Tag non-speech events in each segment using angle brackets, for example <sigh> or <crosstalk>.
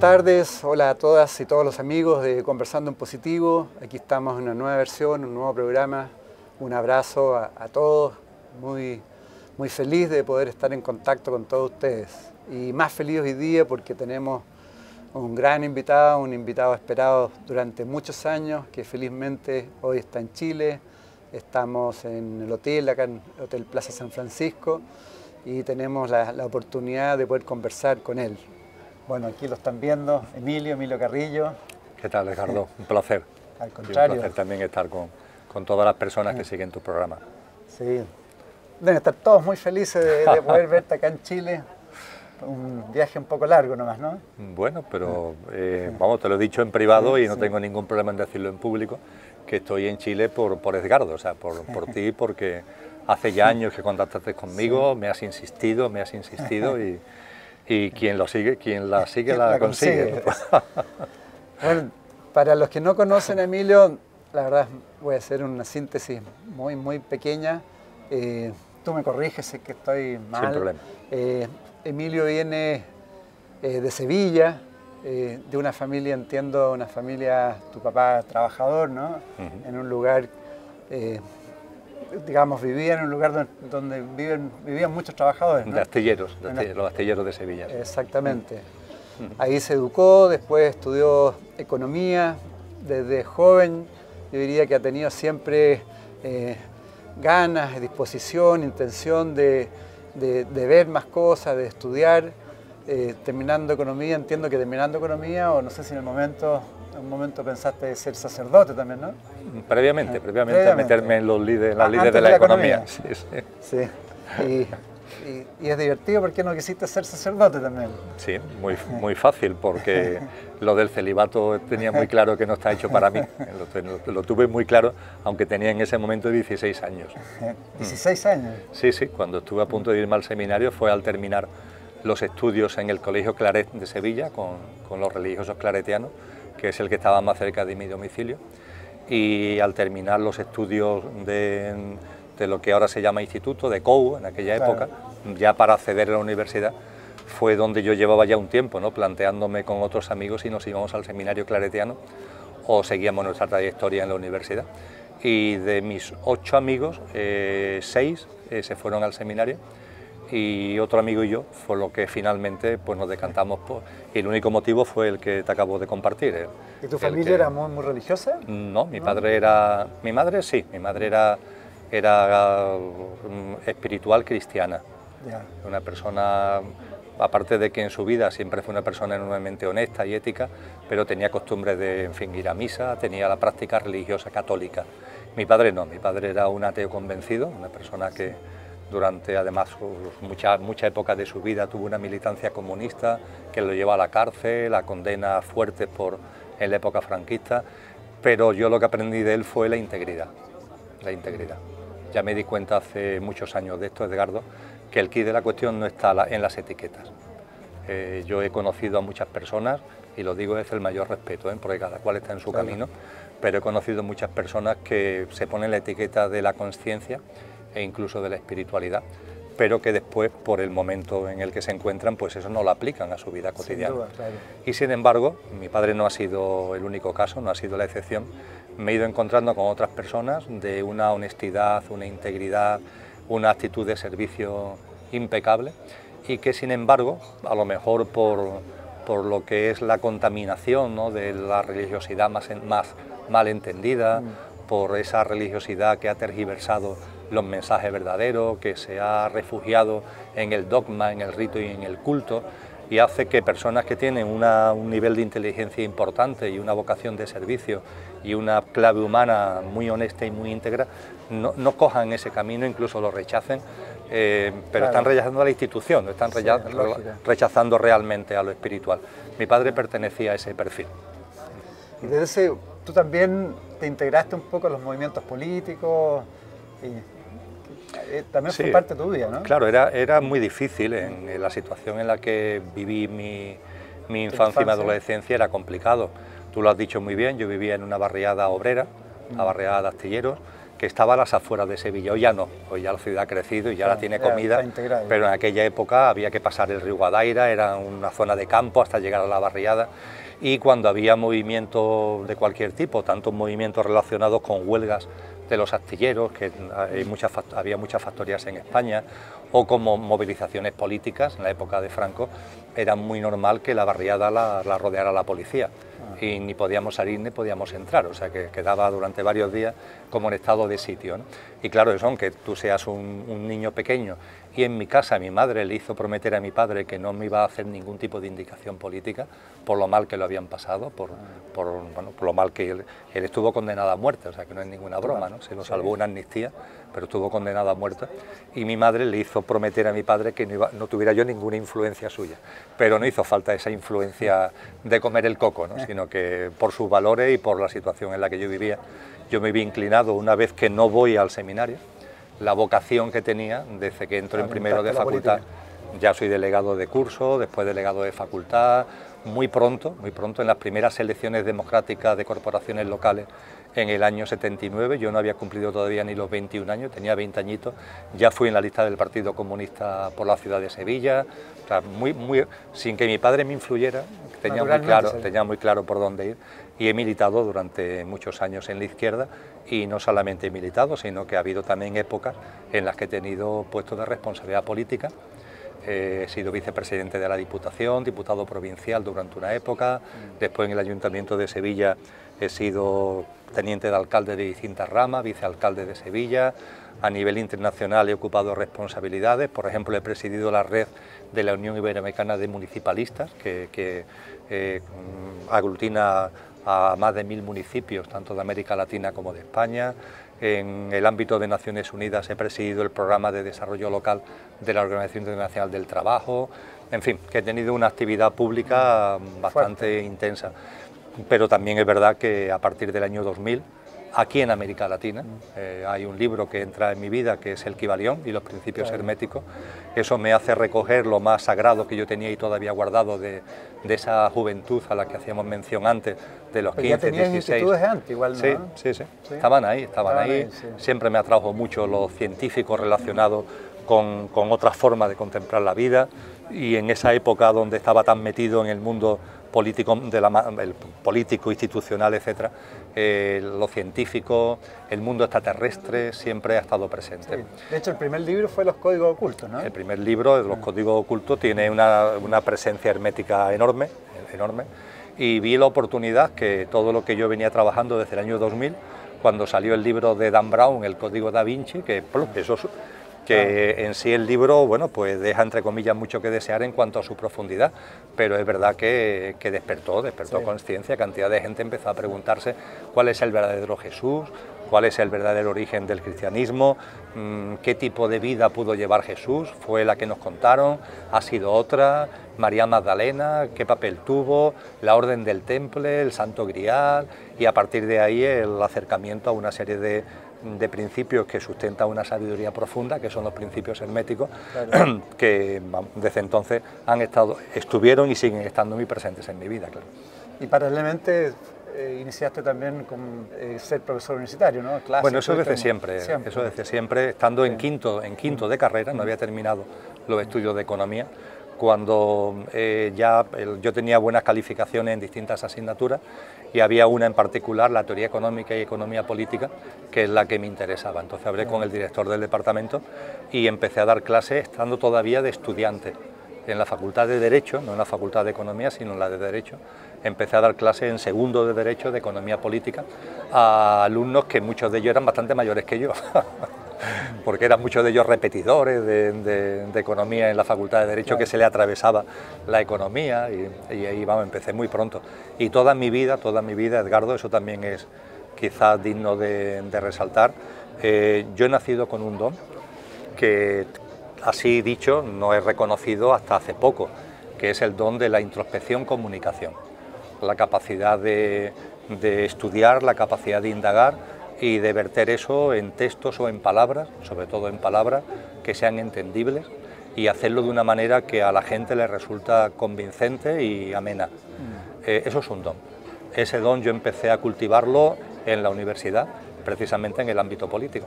tardes, hola a todas y todos los amigos de Conversando en Positivo. Aquí estamos en una nueva versión, un nuevo programa. Un abrazo a, a todos, muy, muy feliz de poder estar en contacto con todos ustedes. Y más feliz hoy día porque tenemos un gran invitado, un invitado esperado durante muchos años, que felizmente hoy está en Chile. Estamos en el hotel, acá en el Hotel Plaza San Francisco, y tenemos la, la oportunidad de poder conversar con él. Bueno, aquí lo están viendo, Emilio, Emilio Carrillo. ¿Qué tal, Ricardo? Un placer. Al Y contrario. un placer también estar con, con todas las personas que siguen tu programa. Sí. Deben estar todos muy felices de, de poder <laughs> verte acá en Chile. Un viaje un poco largo nomás, ¿no? Bueno, pero eh, vamos, te lo he dicho en privado y no sí. tengo ningún problema en decirlo en público, que estoy en Chile por, por Edgardo, o sea, por, por ti, porque hace ya años que contactaste conmigo, me has insistido, me has insistido <laughs> y, y quien lo sigue, quien la sigue la, <laughs> La consigue. consigue. <laughs> Bueno, para los que no conocen a Emilio, la verdad voy a hacer una síntesis muy, muy pequeña. Eh, tú me corriges si es que estoy mal. problema. Eh, Emilio viene eh, de Sevilla, eh, de una familia, entiendo, una familia, tu papá trabajador, ¿no? En un lugar, eh, digamos, vivía en un lugar donde, donde viven, vivían muchos trabajadores, ¿no? De astilleros, de astilleros, los astilleros de Sevilla. Exactamente. Ahí se educó, después estudió economía. Desde joven yo diría que ha tenido siempre eh, ganas, disposición, intención de, de- de ver más cosas, de estudiar. Eh, terminando economía, entiendo que terminando economía, o no sé si en el momento, en un momento pensaste ser sacerdote también, ¿no? Previamente, Ah, previamente, previamente. meterme en los líderes, las Ah, líderes de la, de la economía. economía. Sí, sí. Sí. Y, y- y es divertido porque no quisiste ser sacerdote también. Sí, muy, <laughs> muy fácil, porque lo del celibato tenía muy <laughs> claro que no está hecho para mí. Lo, lo- tuve muy claro, aunque tenía en ese momento 16 años. <laughs> Eh, 16 años. Sí, sí, cuando estuve a punto de irme al seminario fue al terminar los estudios en el Colegio Claret de Sevilla con, con los religiosos claretianos, que es el que estaba más cerca de mi domicilio. Y al terminar los estudios de, de lo que ahora se llama instituto, de COU, en aquella Claro. época, ya para acceder a la universidad, fue donde yo llevaba ya un tiempo, ¿no? planteándome con otros amigos si nos íbamos al seminario claretiano o seguíamos nuestra trayectoria en la universidad. Y de mis ocho amigos, eh, seis eh, se fueron al seminario y otro amigo y yo fue lo que finalmente pues, nos decantamos por... Y el único motivo fue el que te acabo de compartir. el- ¿Y tu familia que- era muy, muy religiosa? no, mi padre era. Mi madre sí, mi madre era, era mm, espiritual cristiana. Una persona, aparte de que en su vida siempre fue una persona enormemente honesta y ética, pero tenía costumbre de, en fin, ir a misa, tenía la práctica religiosa católica. Mi padre no, mi padre era un ateo convencido, una persona que durante además muchas mucha épocas de su vida tuvo una militancia comunista que lo llevó a la cárcel, a condenas fuertes por, en la época franquista, pero yo lo que aprendí de él fue la integridad, la integridad. Ya me di cuenta hace muchos años de esto, Edgardo, que el quid de la cuestión no está en las etiquetas. Eh, yo he conocido a muchas personas, y lo digo desde el mayor respeto, ¿eh? porque cada cual está en su Claro. camino, pero he conocido muchas personas que se ponen la etiqueta de la conciencia e incluso de la espiritualidad, pero que después, por el momento en el que se encuentran, pues eso no lo aplican a su vida Sin cotidiana. duda, claro. Y sin embargo, mi padre no ha sido el único caso, no ha sido la excepción. Me he ido encontrando con otras personas de una honestidad, una integridad, una actitud de servicio impecable y que sin embargo, a lo mejor por, por lo que es la contaminación ¿no? de la religiosidad más, en- más mal entendida, por esa religiosidad que ha tergiversado los mensajes verdaderos, que se ha refugiado en el dogma, en el rito y en el culto, y hace que personas que tienen una- un nivel de inteligencia importante y una vocación de servicio y una clave humana muy honesta y muy íntegra, no, no cojan ese camino, incluso lo rechacen, eh, pero Claro. están rechazando a la institución, no están recha- rechazando realmente a lo espiritual. Mi padre pertenecía a ese perfil. Y desde ese, tú también te integraste un poco en los movimientos políticos y eh, también fue parte de tu vida, ¿no? Claro, era, era muy difícil en, en la situación en la que viví mi, mi infancia y mi adolescencia, era complicado. Tú lo has dicho muy bien, yo vivía en una barriada obrera, Mm. la barriada de Astilleros, que estaba a las afueras de Sevilla. Hoy ya no, hoy ya la ciudad ha crecido y ya la tiene comida, pero en aquella época había que pasar el río Guadaira, era una zona de campo hasta llegar a la barriada y cuando había movimientos de cualquier tipo, tanto movimientos relacionados con huelgas de los astilleros, que hay muchas, había muchas factorías en España, o como movilizaciones políticas en la época de Franco, era muy normal que la barriada la, la rodeara la policía y ni podíamos salir ni podíamos entrar, o sea que quedaba durante varios días como en estado de sitio. Y claro, eso, aunque tú seas un, niño pequeño y en mi casa mi madre le hizo prometer a mi padre que no me iba a hacer ningún tipo de indicación política por lo mal que lo habían pasado, por, por, bueno, por lo mal que él, estuvo condenado a muerte, o sea que no es ninguna broma, ¿no? se lo salvó una amnistía, pero estuvo condenado a muerte. Y mi madre le hizo prometer a mi padre que no, no tuviera yo ninguna influencia suya, pero no hizo falta esa influencia de comer el coco, ¿no? sino que por sus valores y por la situación en la que yo vivía, yo me vi inclinado una vez que no voy al seminario, la vocación que tenía desde que entro en primero de facultad. Ya soy delegado de curso, después delegado de facultad, muy pronto, muy pronto en las primeras elecciones democráticas de corporaciones locales en el año 79, yo no había cumplido todavía ni los 21 años, tenía 20 añitos, ya fui en la lista del Partido Comunista por la ciudad de Sevilla, muy, muy, sin que mi padre me influyera, tenía muy, claro, tenía muy claro por dónde ir y he militado durante muchos años en la izquierda y no solamente he militado, sino que ha habido también épocas en las que he tenido puestos de responsabilidad política. he sido vicepresidente de la Diputación, diputado provincial durante una época, después en el Ayuntamiento de Sevilla he sido teniente de alcalde de distintas ramas, vicealcalde de Sevilla, a nivel internacional he ocupado responsabilidades, por ejemplo he presidido la red de la Unión Iberoamericana de Municipalistas, que, eh, aglutina a más de mil municipios, tanto de América Latina como de España. En el ámbito de Naciones Unidas he presidido el programa de desarrollo local de la Organización Internacional del Trabajo. En fin, que he tenido una actividad pública bastante intensa. Pero también es verdad que a partir del año 2000 aquí en América Latina. Eh, hay un libro que entra en mi vida que es El Kibalión y los principios herméticos. Eso me hace recoger lo más sagrado que yo tenía y todavía guardado de, esa juventud a la que hacíamos mención antes, de los 15, ya 16. antes, igual, ¿no? Sí, sí, sí, Estaban ahí, estaban, ahí. Siempre me atrajo mucho los científicos relacionados con, con otras formas de contemplar la vida y en esa época donde estaba tan metido en el mundo político, de la, el político institucional, etcétera, eh, lo científico, el mundo extraterrestre siempre ha estado presente. De hecho, el primer libro fue Los Códigos Ocultos, ¿no? El primer libro, Los Códigos Ocultos, tiene una, una presencia hermética enorme, enorme, y vi la oportunidad que todo lo que yo venía trabajando desde el año 2000, cuando salió el libro de Dan Brown, El Código da Vinci, que eso que en sí el libro, bueno, pues deja entre comillas mucho que desear en cuanto a su profundidad, pero es verdad que, despertó, despertó conciencia, cantidad de gente empezó a preguntarse cuál es el verdadero Jesús, cuál es el verdadero origen del cristianismo, mm, qué tipo de vida pudo llevar Jesús, fue la que nos contaron, ha sido otra, María Magdalena, qué papel tuvo, la orden del temple, el santo grial, y a partir de ahí el acercamiento a una serie de de principios que sustentan una sabiduría profunda, que son los principios herméticos, <clears throat> que desde entonces han estado, estuvieron y siguen estando muy presentes en mi vida. Claro. Y paralelamente eh, iniciaste también con eh, ser profesor universitario, ¿no? bueno, eso desde siempre, eso desde siempre, estando en quinto, en quinto de carrera, no había terminado los estudios de economía, cuando eh, ya yo tenía buenas calificaciones en distintas asignaturas y había una en particular, la teoría económica y economía política, que es la que me interesaba. Entonces hablé con el director del departamento y empecé a dar clases estando todavía de estudiante en la Facultad de Derecho, no en la Facultad de Economía, sino en la de Derecho. Empecé a dar clases en segundo de Derecho, de Economía Política, a alumnos que muchos de ellos eran bastante mayores que yo. <laughs> porque eran muchos de ellos repetidores de, economía en la Facultad de Derecho, que se le atravesaba la economía y, ahí vamos, empecé muy pronto. Y toda mi vida, toda mi vida, Edgardo, eso también es quizás digno de, resaltar, eh, yo he nacido con un don que, así dicho, no he reconocido hasta hace poco, que es el don de la introspección comunicación, la capacidad de estudiar, la capacidad de indagar, y de verter eso en textos o en palabras, sobre todo en palabras que sean entendibles y hacerlo de una manera que a la gente le resulta convincente y amena. Mm. Eh, eso es un don. Ese don yo empecé a cultivarlo en la universidad, precisamente en el ámbito político.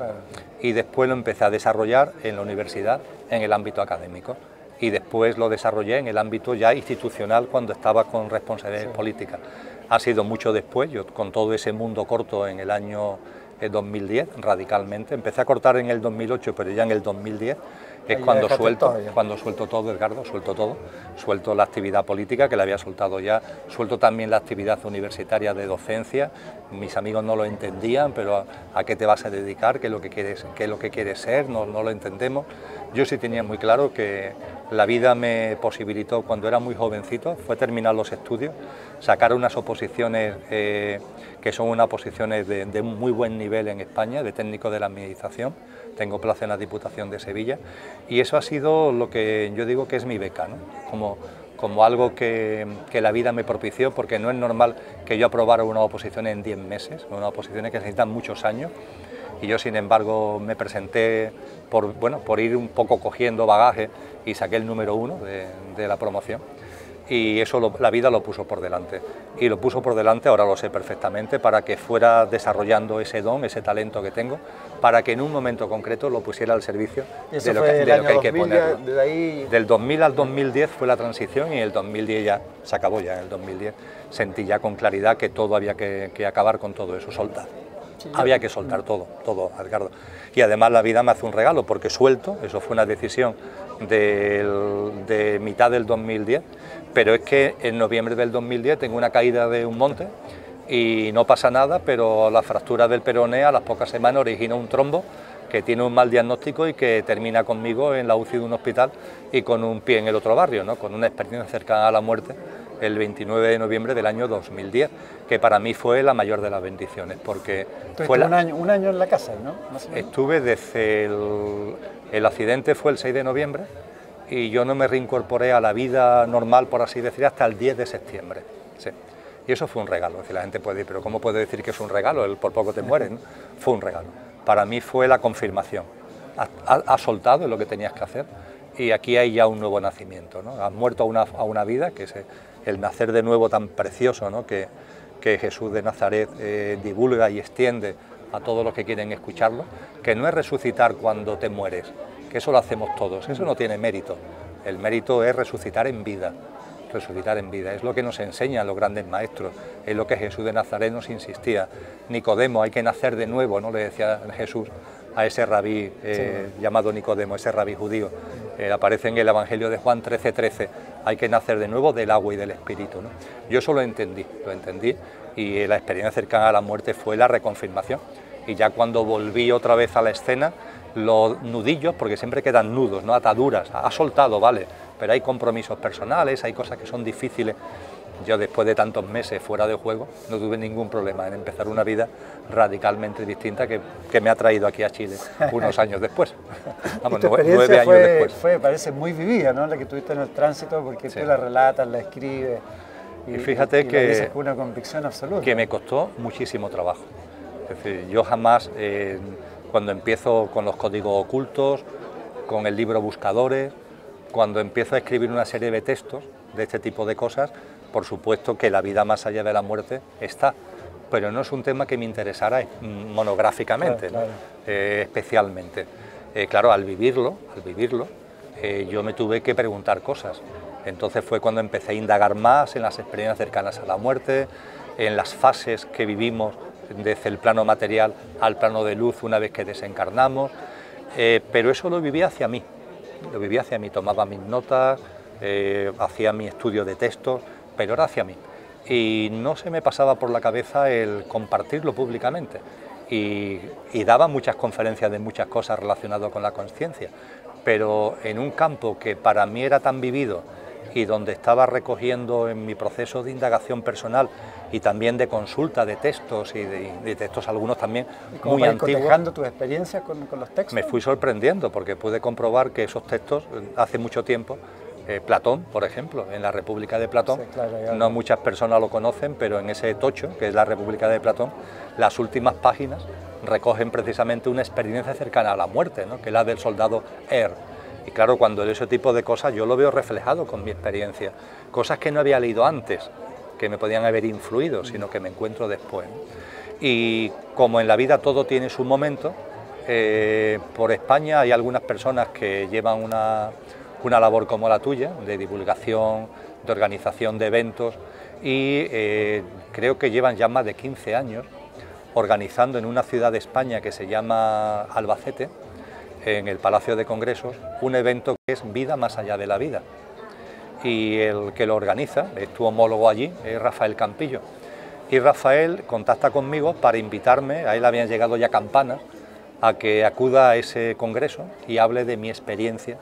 Y después lo empecé a desarrollar en la universidad, en el ámbito académico. Y después lo desarrollé en el ámbito ya institucional cuando estaba con responsabilidad política. Ha sido mucho después, yo con todo ese mundo corto en el año 2010, radicalmente. Empecé a cortar en el 2008, pero ya en el 2010 es cuando suelto, cuando suelto todo, Edgardo, suelto todo, suelto la actividad política que la había soltado ya, suelto también la actividad universitaria de docencia, mis amigos no lo entendían, pero ¿a, qué te vas a dedicar? ¿Qué es lo que quieres, qué es lo que quieres ser? No, no lo entendemos. Yo sí tenía muy claro que la vida me posibilitó, cuando era muy jovencito, fue terminar los estudios, sacar unas oposiciones eh, que son unas oposiciones de, de muy buen nivel en España, de técnico de la administración, tengo plaza en la Diputación de Sevilla. Y eso ha sido lo que yo digo que es mi beca, ¿no? como, como algo que, que, la vida me propició, porque no es normal que yo aprobara una oposición en 10 meses, una oposición que necesitan muchos años. Y yo sin embargo me presenté por, bueno, por ir un poco cogiendo bagaje y saqué el número uno de, de la promoción y eso la vida lo puso por delante. Y lo puso por delante, ahora lo sé perfectamente, para que fuera desarrollando ese don, ese talento que tengo, para que en un momento concreto lo pusiera al servicio de lo, que, hay que poner. Del 2000 al 2010 fue la transición y el 2010 ya se acabó ya, en el 2010 sentí ya con claridad que todo había que, acabar con todo eso, soltar. había que soltar todo, todo, Ricardo. Y además la vida me hace un regalo porque suelto, eso fue una decisión de mitad del 2010, pero es que en noviembre del 2010 tengo una caída de un monte y no pasa nada, pero la fractura del peroné a las pocas semanas origina un trombo que tiene un mal diagnóstico y que termina conmigo en la UCI de un hospital y con un pie en el otro barrio, ¿no? con una experiencia cercana a la muerte el 29 de noviembre del año 2010, que para mí fue la mayor de las bendiciones, porque fue un, año, un año en la casa, ¿no? Estuve desde el, el accidente fue el 6 de noviembre, y yo no me reincorporé a la vida normal, por así decir, hasta el 10 de septiembre. Sí. Y eso fue un regalo. decir, la gente puede decir, pero ¿cómo puede decir que es un regalo? El por poco te mueres. <laughs> Fue un regalo. Para mí fue la confirmación. Has, soltado lo que tenías que hacer y aquí hay ya un nuevo nacimiento. ¿no? Has muerto a una, a una vida, que es el nacer de nuevo tan precioso ¿no? que, que Jesús de Nazaret eh, divulga y extiende a todos los que quieren escucharlo, que no es resucitar cuando te mueres, que eso lo hacemos todos, eso no tiene mérito. El mérito es resucitar en vida, resucitar en vida. Es lo que nos enseñan los grandes maestros, es lo que Jesús de Nazaret nos insistía. Nicodemo, hay que nacer de nuevo, ¿no? Le decía Jesús a ese rabí eh, llamado Nicodemo, ese rabí judío. Eh, aparece en el Evangelio de Juan 13:13, 13, hay que nacer de nuevo del agua y del Espíritu. ¿no? Yo eso lo entendí, lo entendí y la experiencia cercana a la muerte fue la reconfirmación. Y ya cuando volví otra vez a la escena, los nudillos, porque siempre quedan nudos, ¿no? ataduras, ha soltado, vale, pero hay compromisos personales, hay cosas que son difíciles. Yo después de tantos meses fuera de juego no tuve ningún problema en empezar una vida radicalmente distinta que, me ha traído aquí a Chile <laughs> unos años después. <laughs> Vamos, nueve, años después. Fue, parece muy vivida, ¿no? La que tuviste en el tránsito porque tú la relatas, la escribes. Y, fíjate que, con una convicción absoluta. que me costó muchísimo trabajo. Es decir, yo jamás... Eh, cuando empiezo con los códigos ocultos, con el libro Buscadores, cuando empiezo a escribir una serie de textos de este tipo de cosas, por supuesto que la vida más allá de la muerte está, pero no es un tema que me interesara monográficamente, eh, especialmente. Eh, claro, al vivirlo, al vivirlo, eh, yo me tuve que preguntar cosas. Entonces fue cuando empecé a indagar más en las experiencias cercanas a la muerte, en las fases que vivimos desde el plano material al plano de luz una vez que desencarnamos, eh, pero eso lo vivía hacia mí, lo vivía hacia mí, tomaba mis notas, eh, hacía mi estudio de textos, pero era hacia mí. Y no se me pasaba por la cabeza el compartirlo públicamente. Y, y daba muchas conferencias de muchas cosas relacionadas con la conciencia, pero en un campo que para mí era tan vivido y donde estaba recogiendo en mi proceso de indagación personal y también de consulta de textos y de, textos algunos también muy antiguos. tus experiencias con, con, los textos? Me fui sorprendiendo porque pude comprobar que esos textos hace mucho tiempo eh, Platón, por ejemplo, en la República de Platón, no muchas personas lo conocen, pero en ese tocho, que es la República de Platón, las últimas páginas recogen precisamente una experiencia cercana a la muerte, ¿no? que es la del soldado Er y claro, cuando ese tipo de cosas yo lo veo reflejado con mi experiencia. Cosas que no había leído antes, que me podían haber influido, sino que me encuentro después. Y como en la vida todo tiene su momento, eh, por España hay algunas personas que llevan una, labor como la tuya, de divulgación, de organización de eventos, y eh, creo que llevan ya más de 15 años organizando en una ciudad de España que se llama Albacete, en el Palacio de Congresos, un evento que es Vida más allá de la vida. Y el que lo organiza, es tu homólogo allí, es Rafael Campillo. Y Rafael contacta conmigo para invitarme, a él habían llegado ya campanas, a que acuda a ese congreso y hable de mi experiencia.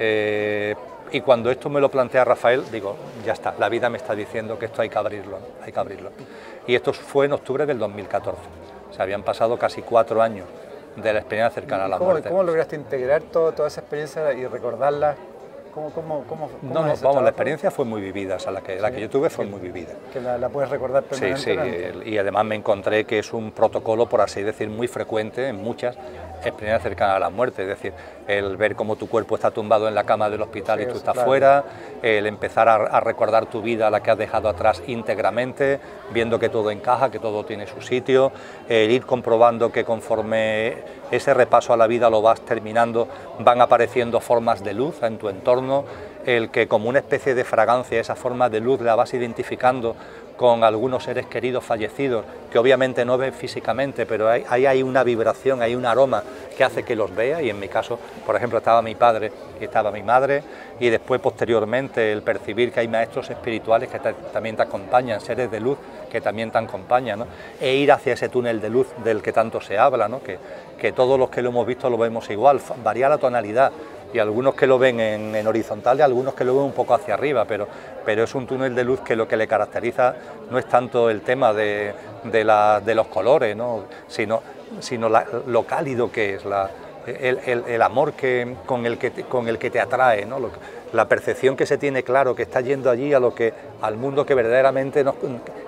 Eh, y cuando esto me lo plantea Rafael, digo, ya está, la vida me está diciendo que esto hay que abrirlo, hay que abrirlo. Y esto fue en octubre del 2014. Se habían pasado casi cuatro años de la experiencia cercana a la muerte. ¿Cómo lograste integrar toda esa experiencia y recordarla ¿Cómo, cómo, cómo, no, no, vamos, la experiencia fue muy vivida, o sea, la que, la que yo tuve fue muy vivida. Que la, puedes recordar permanentemente. Sí, sí, y además me encontré que es un protocolo, por así decir, muy frecuente en muchas experiencias cercanas a la muerte, es decir, el ver cómo tu cuerpo está tumbado en la cama del hospital y tú estás fuera, el empezar a, recordar tu vida, la que has dejado atrás íntegramente, viendo que todo encaja, que todo tiene su sitio, el ir comprobando que conforme ese repaso a la vida lo vas terminando, van apareciendo formas de luz en tu entorno, el que como una especie de fragancia, esa forma de luz la vas identificando con algunos seres queridos fallecidos, que obviamente no ves físicamente, pero ahí hay, una vibración, hay un aroma que hace que los vea, y en mi caso, por ejemplo, estaba mi padre y estaba mi madre, y después posteriormente el percibir que hay maestros espirituales que también te acompañan, seres de luz que también te acompañan, e ir hacia ese túnel de luz del que tanto se habla, que, que todos los que lo hemos visto lo vemos igual, varía la tonalidad, y algunos que lo ven en, horizontal y algunos que lo ven un poco hacia arriba, pero, pero es un túnel de luz que lo que le caracteriza no es tanto el tema de, los colores, sino, sino lo cálido que es, el, amor que, con, el que te, con el que te atrae, ¿no? la percepción que se tiene claro que está yendo allí a lo que al mundo que verdaderamente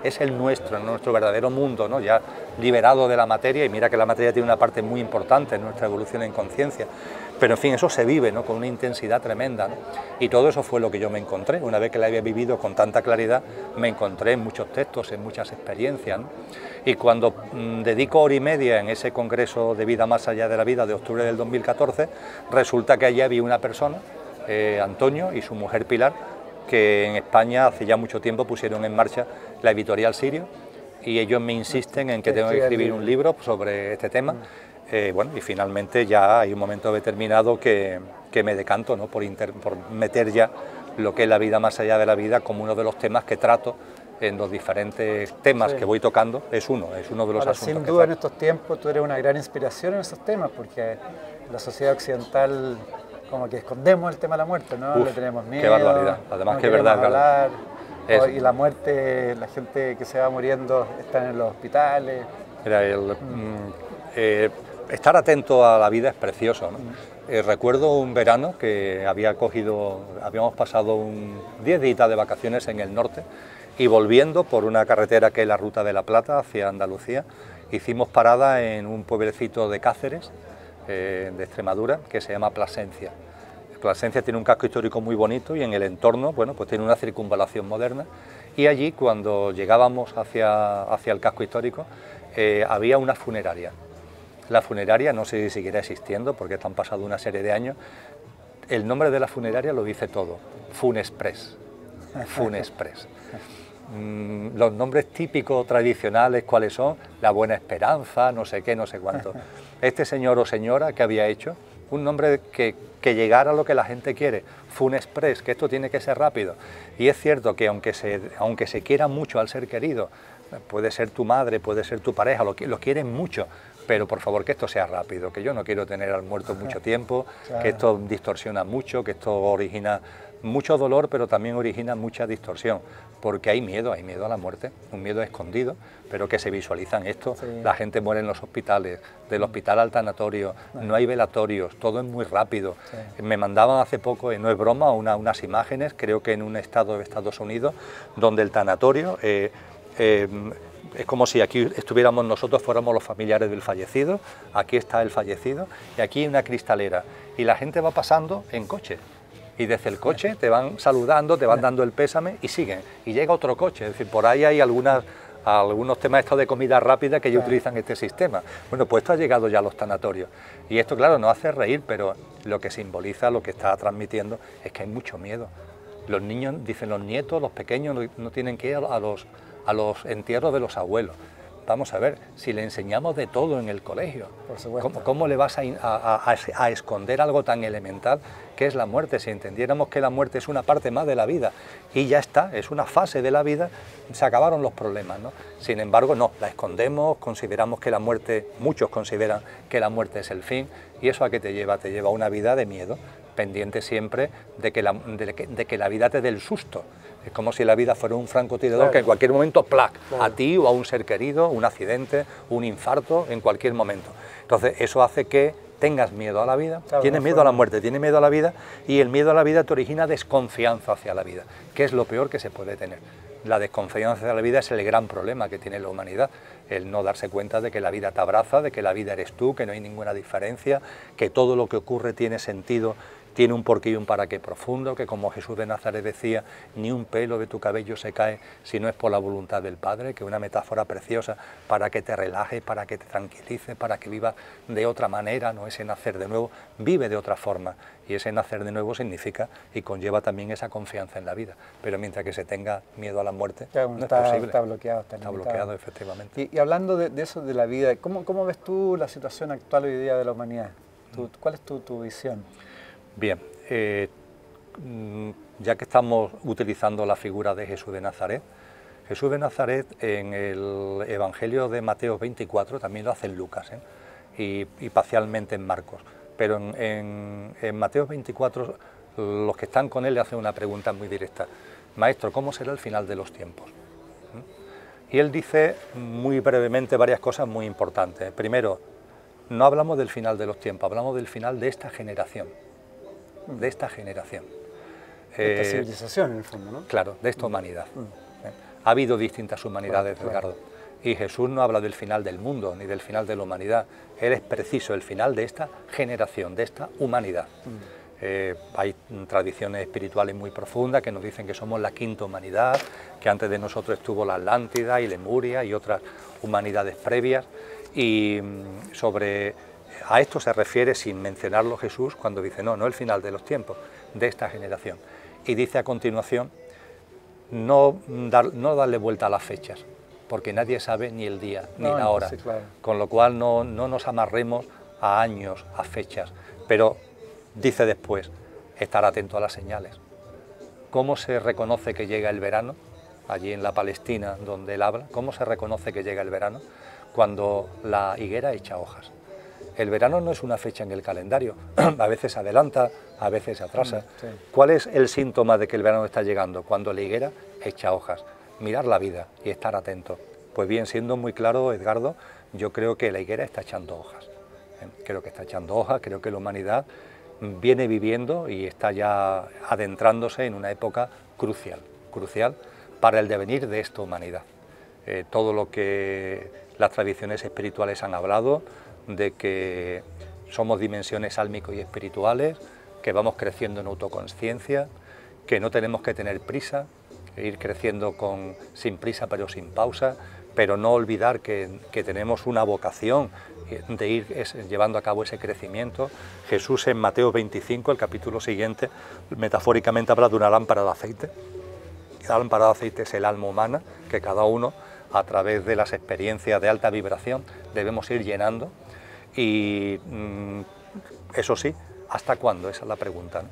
es el nuestro, nuestro verdadero mundo, ¿no? ya liberado de la materia y mira que la materia tiene una parte muy importante en nuestra evolución en conciencia, pero en fin, eso se vive ¿no? con una intensidad tremenda y todo eso fue lo que yo me encontré, una vez que la había vivido con tanta claridad, me encontré en muchos textos, en muchas experiencias y cuando mm, dedico hora y media en ese congreso de vida más allá de la vida de octubre del 2014, resulta que allí había una persona eh, Antonio y su mujer Pilar, que en España hace ya mucho tiempo pusieron en marcha la editorial Sirio y ellos me insisten en que tengo que escribir un libro sobre este tema. Eh, bueno, y finalmente ya hay un momento determinado que, me decanto ¿no? por, por meter ya lo que es la vida más allá de la vida como uno de los temas que trato en los diferentes temas que voy tocando, es uno, es uno de los asuntos. Sin duda en estos tiempos tú eres una gran inspiración en esos temas, porque la sociedad occidental como que escondemos el tema de la muerte, ¿no? Le tenemos miedo. Qué barbaridad. Además que es verdad. Hablar, y la muerte, la gente que se va muriendo está en los hospitales. Mira, el, mm. Mm, eh, estar atento a la vida es precioso. Eh, recuerdo un verano que había cogido, habíamos pasado un 10 días de vacaciones en el norte y volviendo por una carretera que es la Ruta de la Plata hacia Andalucía, hicimos parada en un pueblecito de Cáceres, eh, de Extremadura, que se llama Plasencia. Plasencia tiene un casco histórico muy bonito y en el entorno, bueno, pues tiene una circunvalación moderna. Y allí, cuando llegábamos hacia, hacia el casco histórico, eh, había una funeraria. La funeraria, no sé si seguirá existiendo porque han pasado una serie de años, el nombre de la funeraria lo dice todo, Funexpress. Funexpress. <laughs> Mm, los nombres típicos, tradicionales, ¿cuáles son? La Buena Esperanza, no sé qué, no sé cuánto. <laughs> Este señor o señora que había hecho, un nombre que, llegara a lo que la gente quiere, Fun Express, que esto tiene que ser rápido. Y es cierto que aunque se, aunque se quiera mucho al ser querido, puede ser tu madre, puede ser tu pareja, lo, lo quieren mucho, pero por favor que esto sea rápido, que yo no quiero tener al muerto mucho tiempo, que esto distorsiona mucho, que esto origina mucho dolor, pero también origina mucha distorsión, porque hay miedo, hay miedo a la muerte, un miedo escondido, pero que se visualiza en esto. La gente muere en los hospitales, del hospital al tanatorio, no hay velatorios, todo es muy rápido. Me mandaban hace poco, y no es broma, unas imágenes, creo que en un estado de Estados Unidos, donde el tanatorio... Eh, eh, es como si aquí estuviéramos nosotros, fuéramos los familiares del fallecido, aquí está el fallecido y aquí hay una cristalera y la gente va pasando en coche, y desde el coche te van saludando, te van dando el pésame y siguen. Y llega otro coche, es decir, por ahí hay algunas, a algunos temas estos de comida rápida que ya utilizan este sistema. Bueno, pues esto ha llegado ya a los tanatorios. Y esto, claro, nos hace reír, pero lo que simboliza, lo que está transmitiendo, es que hay mucho miedo. Los niños, dicen los nietos, los pequeños, no, tienen que ir a los, a los entierros de los abuelos. Vamos a ver, si le enseñamos de todo en el colegio, ¿cómo, le vas a, esconder algo tan elemental que es la muerte? Si entendiéramos que la muerte es una parte más de la vida y ya está, es una fase de la vida, se acabaron los problemas. ¿no? Sin embargo, no, la escondemos, consideramos que la muerte, muchos consideran que la muerte es el fin y eso a qué te lleva? Te lleva a una vida de miedo, pendiente siempre de que la, de que la vida te dé el susto. Es como si la vida fuera un francotirador que en cualquier momento, ¡plac!, a ti o a un ser querido, un accidente, un infarto, en cualquier momento. Entonces, eso hace que tengas miedo a la vida, tienes miedo a la muerte, tienes miedo a la vida y el miedo a la vida te origina desconfianza hacia la vida, que es lo peor que se puede tener. La desconfianza hacia la vida es el gran problema que tiene la humanidad, el no darse cuenta de que la vida te abraza, de que la vida eres tú, que no hay ninguna diferencia, que todo lo que ocurre tiene sentido tiene un porqué y un para qué profundo, que como Jesús de Nazaret decía, ni un pelo de tu cabello se cae si no es por la voluntad del Padre, que es una metáfora preciosa para que te relajes, para que te tranquilices, para que vivas de otra manera, no ese nacer de nuevo, vive de otra forma. Y ese nacer de nuevo significa y conlleva también esa confianza en la vida. Pero mientras que se tenga miedo a la muerte, no está, es posible. Está bloqueado. Está, bloqueado, efectivamente. Y, hablando de, eso de la vida, ¿cómo, ¿cómo, ves tú la situación actual hoy día de la humanidad? ¿Cuál es tu, tu visión? Bien, eh, mm, ya que estamos utilizando la figura de Jesús de Nazaret, Jesús de Nazaret en el Evangelio de Mateo 24 también lo hace en Lucas ¿eh? y, parcialmente en Marcos, pero en, Mateo 24 los que están con él le hacen una pregunta muy directa, Maestro, ¿cómo será el final de los tiempos? ¿Mm? Y él dice muy brevemente varias cosas muy importantes. Primero, no hablamos del final de los tiempos, hablamos del final de esta generación de esta generación. De esta eh, civilización, en el fondo, ¿no? Claro, de esta humanidad. Mm. ¿eh? Ha habido distintas humanidades, Edgardo. Y Jesús no habla del final del mundo ni del final de la humanidad. Él es preciso el final de esta generación, de esta humanidad. Mm. Eh, hay tradiciones espirituales muy profundas que nos dicen que somos la quinta humanidad, que antes de nosotros estuvo la Atlántida y Lemuria y otras humanidades previas. Y mm, sobre a esto se refiere sin mencionarlo Jesús cuando dice, no, no el final de los tiempos, de esta generación. Y dice a continuación, no, no darle vuelta a las fechas, porque nadie sabe ni el día ni la hora. Con lo cual no, no nos amarremos a años, a fechas. Pero dice después, estar atento a las señales. ¿Cómo se reconoce que llega el verano? Allí en la Palestina donde él habla, ¿cómo se reconoce que llega el verano? Cuando la higuera echa hojas. El verano no es una fecha en el calendario, <clears throat> a veces adelanta, a veces atrasa. Mm, ¿Cuál es el síntoma de que el verano está llegando? Cuando la higuera echa hojas. Mirar la vida y estar atento. Pues bien, siendo muy claro, Edgardo, yo creo que la higuera está echando hojas. ¿eh? Creo que está echando hojas, creo que la humanidad viene viviendo y está ya adentrándose en una época crucial, crucial para el devenir de esta humanidad. Eh, todo lo que las tradiciones espirituales han hablado, de que somos dimensiones álmico y espirituales, que vamos creciendo en autoconsciencia, que no tenemos que tener prisa, ir creciendo con, sin prisa pero sin pausa, pero no olvidar que, tenemos una vocación de ir llevando a cabo ese crecimiento. Jesús en Mateo 25, el capítulo siguiente, metafóricamente habla de una lámpara de aceite. La lámpara de aceite es el alma humana, que cada uno, a través de las experiencias de alta vibración, debemos ir llenando y mm, eso sí, ¿hasta cuándo? Esa es la pregunta.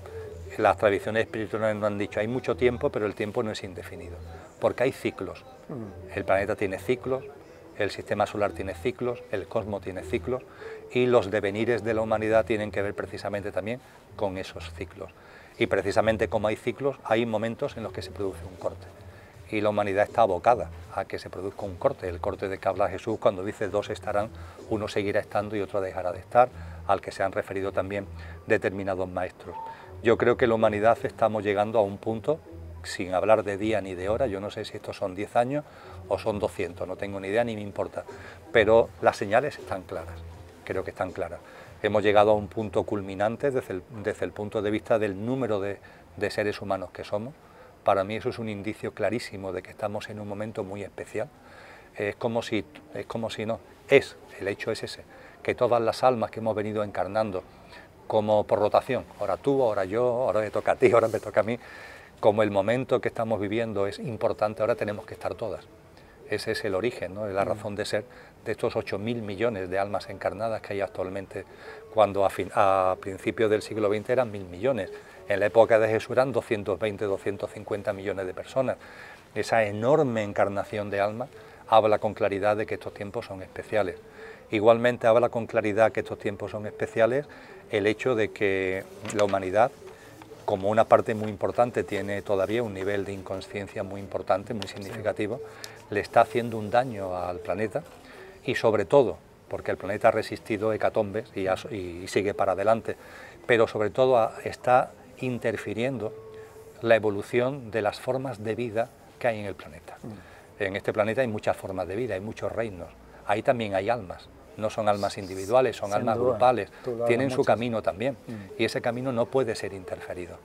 Las tradiciones espirituales nos han dicho, hay mucho tiempo, pero el tiempo no es indefinido, porque hay ciclos. Mm. El planeta tiene ciclos, el sistema solar tiene ciclos, el cosmos tiene ciclos, y los devenires de la humanidad tienen que ver precisamente también con esos ciclos. Y precisamente como hay ciclos, hay momentos en los que se produce un corte y la humanidad está abocada a que se produzca un corte, el corte de que habla Jesús cuando dice dos estarán, uno seguirá estando y otro dejará de estar, al que se han referido también determinados maestros. Yo creo que la humanidad estamos llegando a un punto, sin hablar de día ni de hora, yo no sé si estos son 10 años o son 200, no tengo ni idea ni me importa, pero las señales están claras, creo que están claras. Hemos llegado a un punto culminante desde el, punto de vista del número de seres humanos que somos, para mí eso es un indicio clarísimo de que estamos en un momento muy especial. Es como si, es como si no, es, el hecho es ese, que todas las almas que hemos venido encarnando, como por rotación, ahora tú, ahora yo, ahora me toca a ti, ahora me toca a mí, como el momento que estamos viviendo es importante, ahora tenemos que estar todas. Ese es el origen, ¿no? la mm. razón de ser de estos 8.000 millones de almas encarnadas que hay actualmente, cuando a, a principios del siglo XX eran mil millones. En la época de Jesús eran 220, 250 millones de personas. Esa enorme encarnación de almas habla con claridad de que estos tiempos son especiales. Igualmente habla con claridad que estos tiempos son especiales el hecho de que la humanidad, como una parte muy importante, tiene todavía un nivel de inconsciencia muy importante, muy significativo, le está haciendo un daño al planeta y sobre todo, porque el planeta ha resistido hecatombes y, y sigue para adelante, pero sobre todo está interfiriendo la evolución de las formas de vida que hay en el planeta. Mm. En este planeta hay muchas formas de vida, hay muchos reinos. Ahí también hay almas. No son almas individuales, son almas grupales. Tienen su camino también. Mm. Y ese camino no puede ser interferido.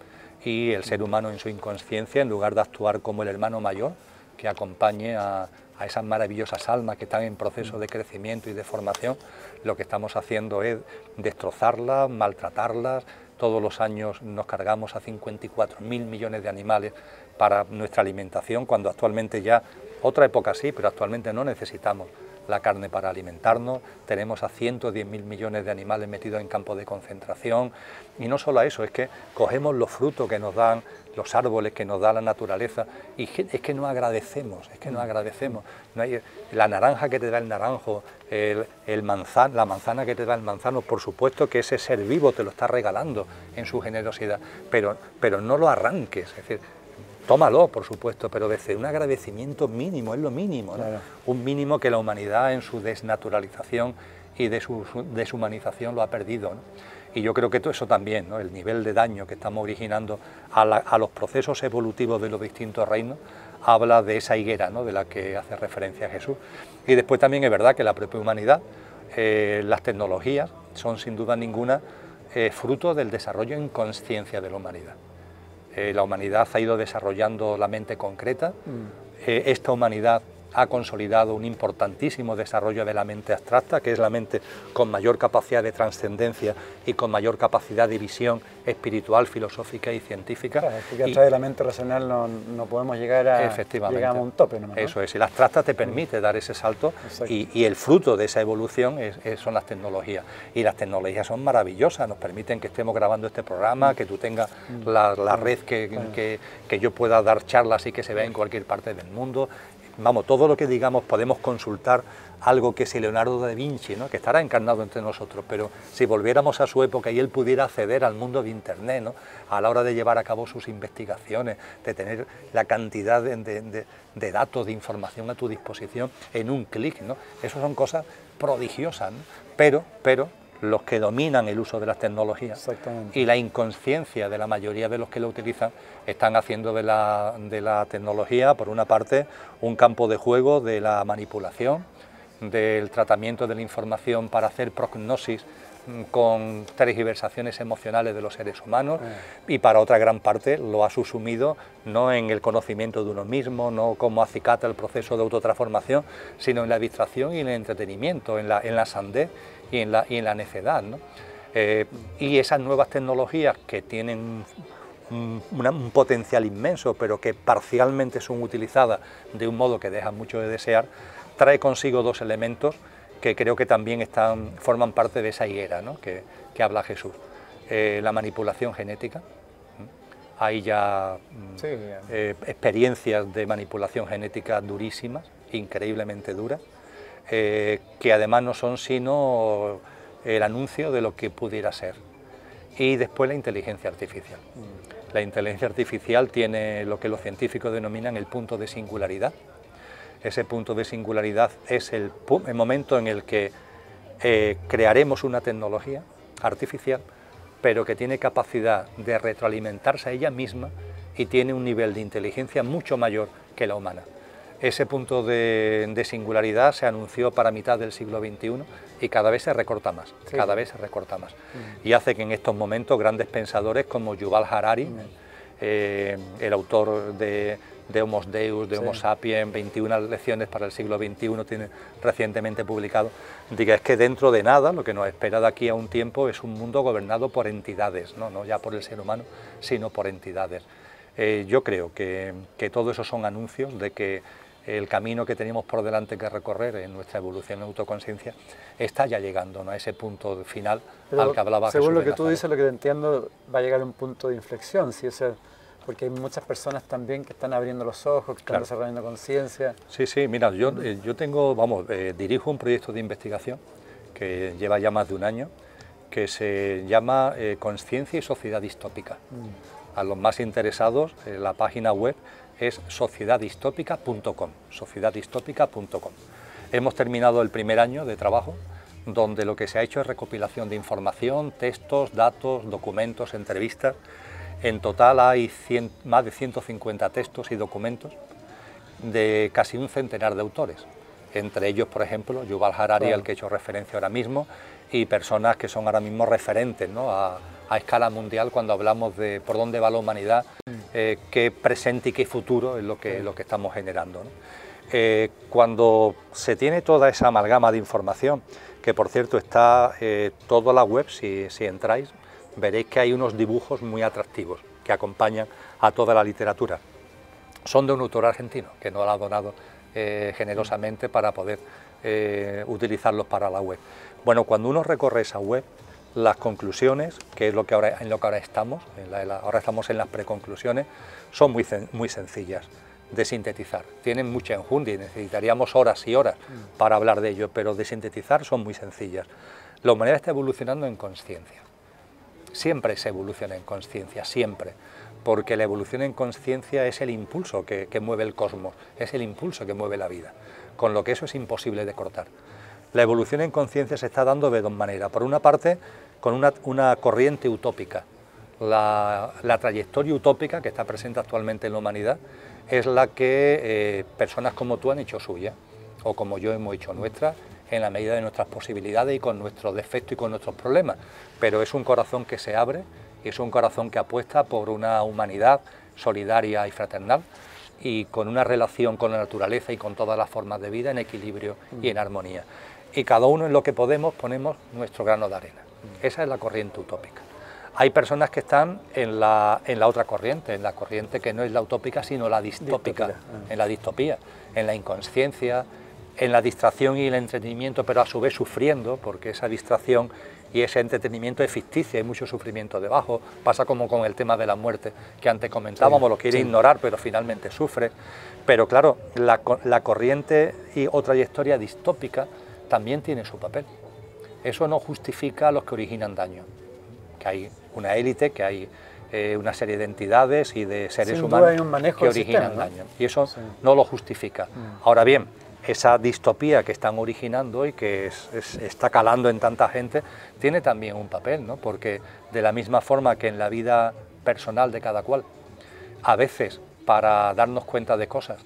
Y el ser humano en su inconsciencia, en lugar de actuar como el hermano mayor, que acompañe a, a esas maravillosas almas que están en proceso de crecimiento y de formación, lo que estamos haciendo es destrozarlas, maltratarlas, todos los años nos cargamos a 54 mil millones de animales para nuestra alimentación, cuando actualmente ya, otra época sí, pero actualmente no necesitamos la carne para alimentarnos, tenemos a 110 mil millones de animales metidos en campos de concentración. Y no solo eso, es que cogemos los frutos que nos dan los árboles que nos da la naturaleza y es que no agradecemos, es que no agradecemos. No hay, la naranja que te da el naranjo, el, la manzana que te da el manzano, por supuesto que ese ser vivo te lo está regalando en su generosidad, pero, pero no lo arranques, es decir, tómalo, por supuesto, pero desde un agradecimiento mínimo, es lo mínimo, un mínimo que la humanidad en su desnaturalización y de su deshumanización lo ha perdido. Y yo creo que todo eso también, el nivel de daño que estamos originando a, los procesos evolutivos de los distintos reinos, habla de esa higuera ¿no? de la que hace referencia Jesús. Y después también es verdad que la propia humanidad, eh, las tecnologías, son sin duda ninguna eh, fruto del desarrollo en conciencia de la humanidad. Eh, la humanidad ha ido desarrollando la mente concreta, mm. esta humanidad ha consolidado un importantísimo desarrollo de la mente abstracta, que es la mente con mayor capacidad de trascendencia y con mayor capacidad de visión espiritual, filosófica y científica. Claro, porque a través de la mente racional no, podemos llegar a, Efectivamente. a un tope. Eso es, y la abstracta te permite dar ese salto y, el fruto de esa evolución son las tecnologías. Y las tecnologías son maravillosas, nos permiten que estemos grabando este programa, que tú tengas mm. la, red que, que, que yo pueda dar charlas y que se vea en cualquier parte del mundo vamos, todo lo que digamos podemos consultar algo que si Leonardo da Vinci, ¿no? que estará encarnado entre nosotros, pero si volviéramos a su época y él pudiera acceder al mundo de Internet, ¿no? a la hora de llevar a cabo sus investigaciones, de tener la cantidad de, datos, de información a tu disposición en un clic, ¿no? eso son cosas prodigiosas, pero, pero los que dominan el uso de las tecnologías. Y la inconsciencia de la mayoría de los que lo utilizan están haciendo de la, de la tecnología, por una parte, un campo de juego de la manipulación, del tratamiento de la información para hacer prognosis con tergiversaciones emocionales de los seres humanos ah. y para otra gran parte lo ha subsumido no en el conocimiento de uno mismo, no como acicata el proceso de autotransformación, sino en la distracción y en el entretenimiento, en la, en la sandez y en la, y en la necedad. Eh, y esas nuevas tecnologías que tienen un, un, potencial inmenso, pero que parcialmente son utilizadas de un modo que deja mucho de desear, trae consigo dos elementos que creo que también están, forman parte de esa higuera que, que, habla Jesús. Eh, la manipulación genética, hay ya mm, eh, experiencias de manipulación genética durísimas, increíblemente duras, eh, que además no son sino el anuncio de lo que pudiera ser. Y después la inteligencia artificial. Mm. La inteligencia artificial tiene lo que los científicos denominan el punto de singularidad. Ese punto de singularidad es el, momento en el que eh, crearemos una tecnología artificial, pero que tiene capacidad de retroalimentarse a ella misma y tiene un nivel de inteligencia mucho mayor que la humana. Ese punto de, singularidad se anunció para mitad del siglo XXI y cada vez se recorta más, cada vez se recorta más. Mm. Y hace que en estos momentos grandes pensadores como Yuval Harari, mm. eh, el autor de, de Homo Deus, de Homo sapiens, 21 lecciones para el siglo XXI, tiene recientemente publicado, diga es que dentro de nada, lo que nos espera de aquí a un tiempo es un mundo gobernado por entidades, no, no ya por el ser humano, sino por entidades. Eh, yo creo que, que todo eso son anuncios de que el camino que tenemos por delante que recorrer en nuestra evolución en autoconciencia está ya llegando a ese punto final al que hablaba Según lo que tú dices, lo que te entiendo, va a llegar a un punto de inflexión, ¿sí? Porque hay muchas personas también que están abriendo los ojos, que están desarrollando conciencia. Sí, sí, mira, yo, eh, yo tengo, vamos, eh, dirijo un proyecto de investigación que lleva ya más de un año, que se llama eh, Conciencia y Sociedad Distópica. Mm. A los más interesados, la página web es sociedadistópica.com, sociedadistópica.com. Hemos terminado el primer año de trabajo, donde lo que se ha hecho es recopilación de información, textos, datos, documentos, entrevistas. En total hay más de 150 textos y documentos de casi un centenar de autores. Entre ellos, por ejemplo, Yuval Harari, al que he hecho referencia ahora mismo, y personas que son ahora mismo referentes ¿no? a, a escala mundial cuando hablamos de por dónde va la humanidad, eh, qué presente y qué futuro es lo que, lo que estamos generando. Eh, cuando se tiene toda esa amalgama de información, que por cierto está eh, toda la web, si, si entráis, veréis que hay unos dibujos muy atractivos que acompañan a toda la literatura. Son de un autor argentino que nos lo ha donado generosamente para poder utilizarlos para la web. Bueno, cuando uno recorre esa web, las conclusiones, que es lo que ahora, en lo que ahora estamos, ahora estamos en las preconclusiones, son muy, muy sencillas de sintetizar. Tienen mucha enjundia y necesitaríamos horas y horas mm. para hablar de ello, pero de sintetizar son muy sencillas. La humanidad está evolucionando en conciencia. Siempre se evoluciona en conciencia, siempre, porque la evolución en conciencia es el impulso que, mueve el cosmos, es el impulso que mueve la vida, con lo que eso es imposible de cortar. La evolución en conciencia se está dando de dos maneras. Por una parte, con una, corriente utópica. La, trayectoria utópica que está presente actualmente en la humanidad es la que eh, personas como tú han hecho suya, o como yo hemos hecho nuestra, en la medida de nuestras posibilidades y con nuestros defectos y con nuestros problemas. Pero es un corazón que se abre y es un corazón que apuesta por una humanidad solidaria y fraternal y con una relación con la naturaleza y con todas las formas de vida en equilibrio y en armonía. Y cada uno en lo que podemos ponemos nuestro grano de arena. Esa es la corriente utópica. Hay personas que están en la, en la otra corriente, en la corriente que no es la utópica, sino la distópica, ah. en la distopía, en la inconsciencia, en la distracción y el entretenimiento, pero a su vez sufriendo, porque esa distracción y ese entretenimiento es ficticio, hay mucho sufrimiento debajo, pasa como con el tema de la muerte que antes comentábamos, lo quiere ignorar, pero finalmente sufre. Pero claro, la, la corriente y o trayectoria distópica también tiene su papel eso no justifica a los que originan daño, que hay una élite, que hay eh, una serie de entidades y de seres humanos que originan daño, y eso no lo justifica. Mm. Ahora bien, esa distopía que están originando y que está calando en tanta gente, tiene también un papel, ¿no? porque de la misma forma que en la vida personal de cada cual, a veces para darnos cuenta de cosas,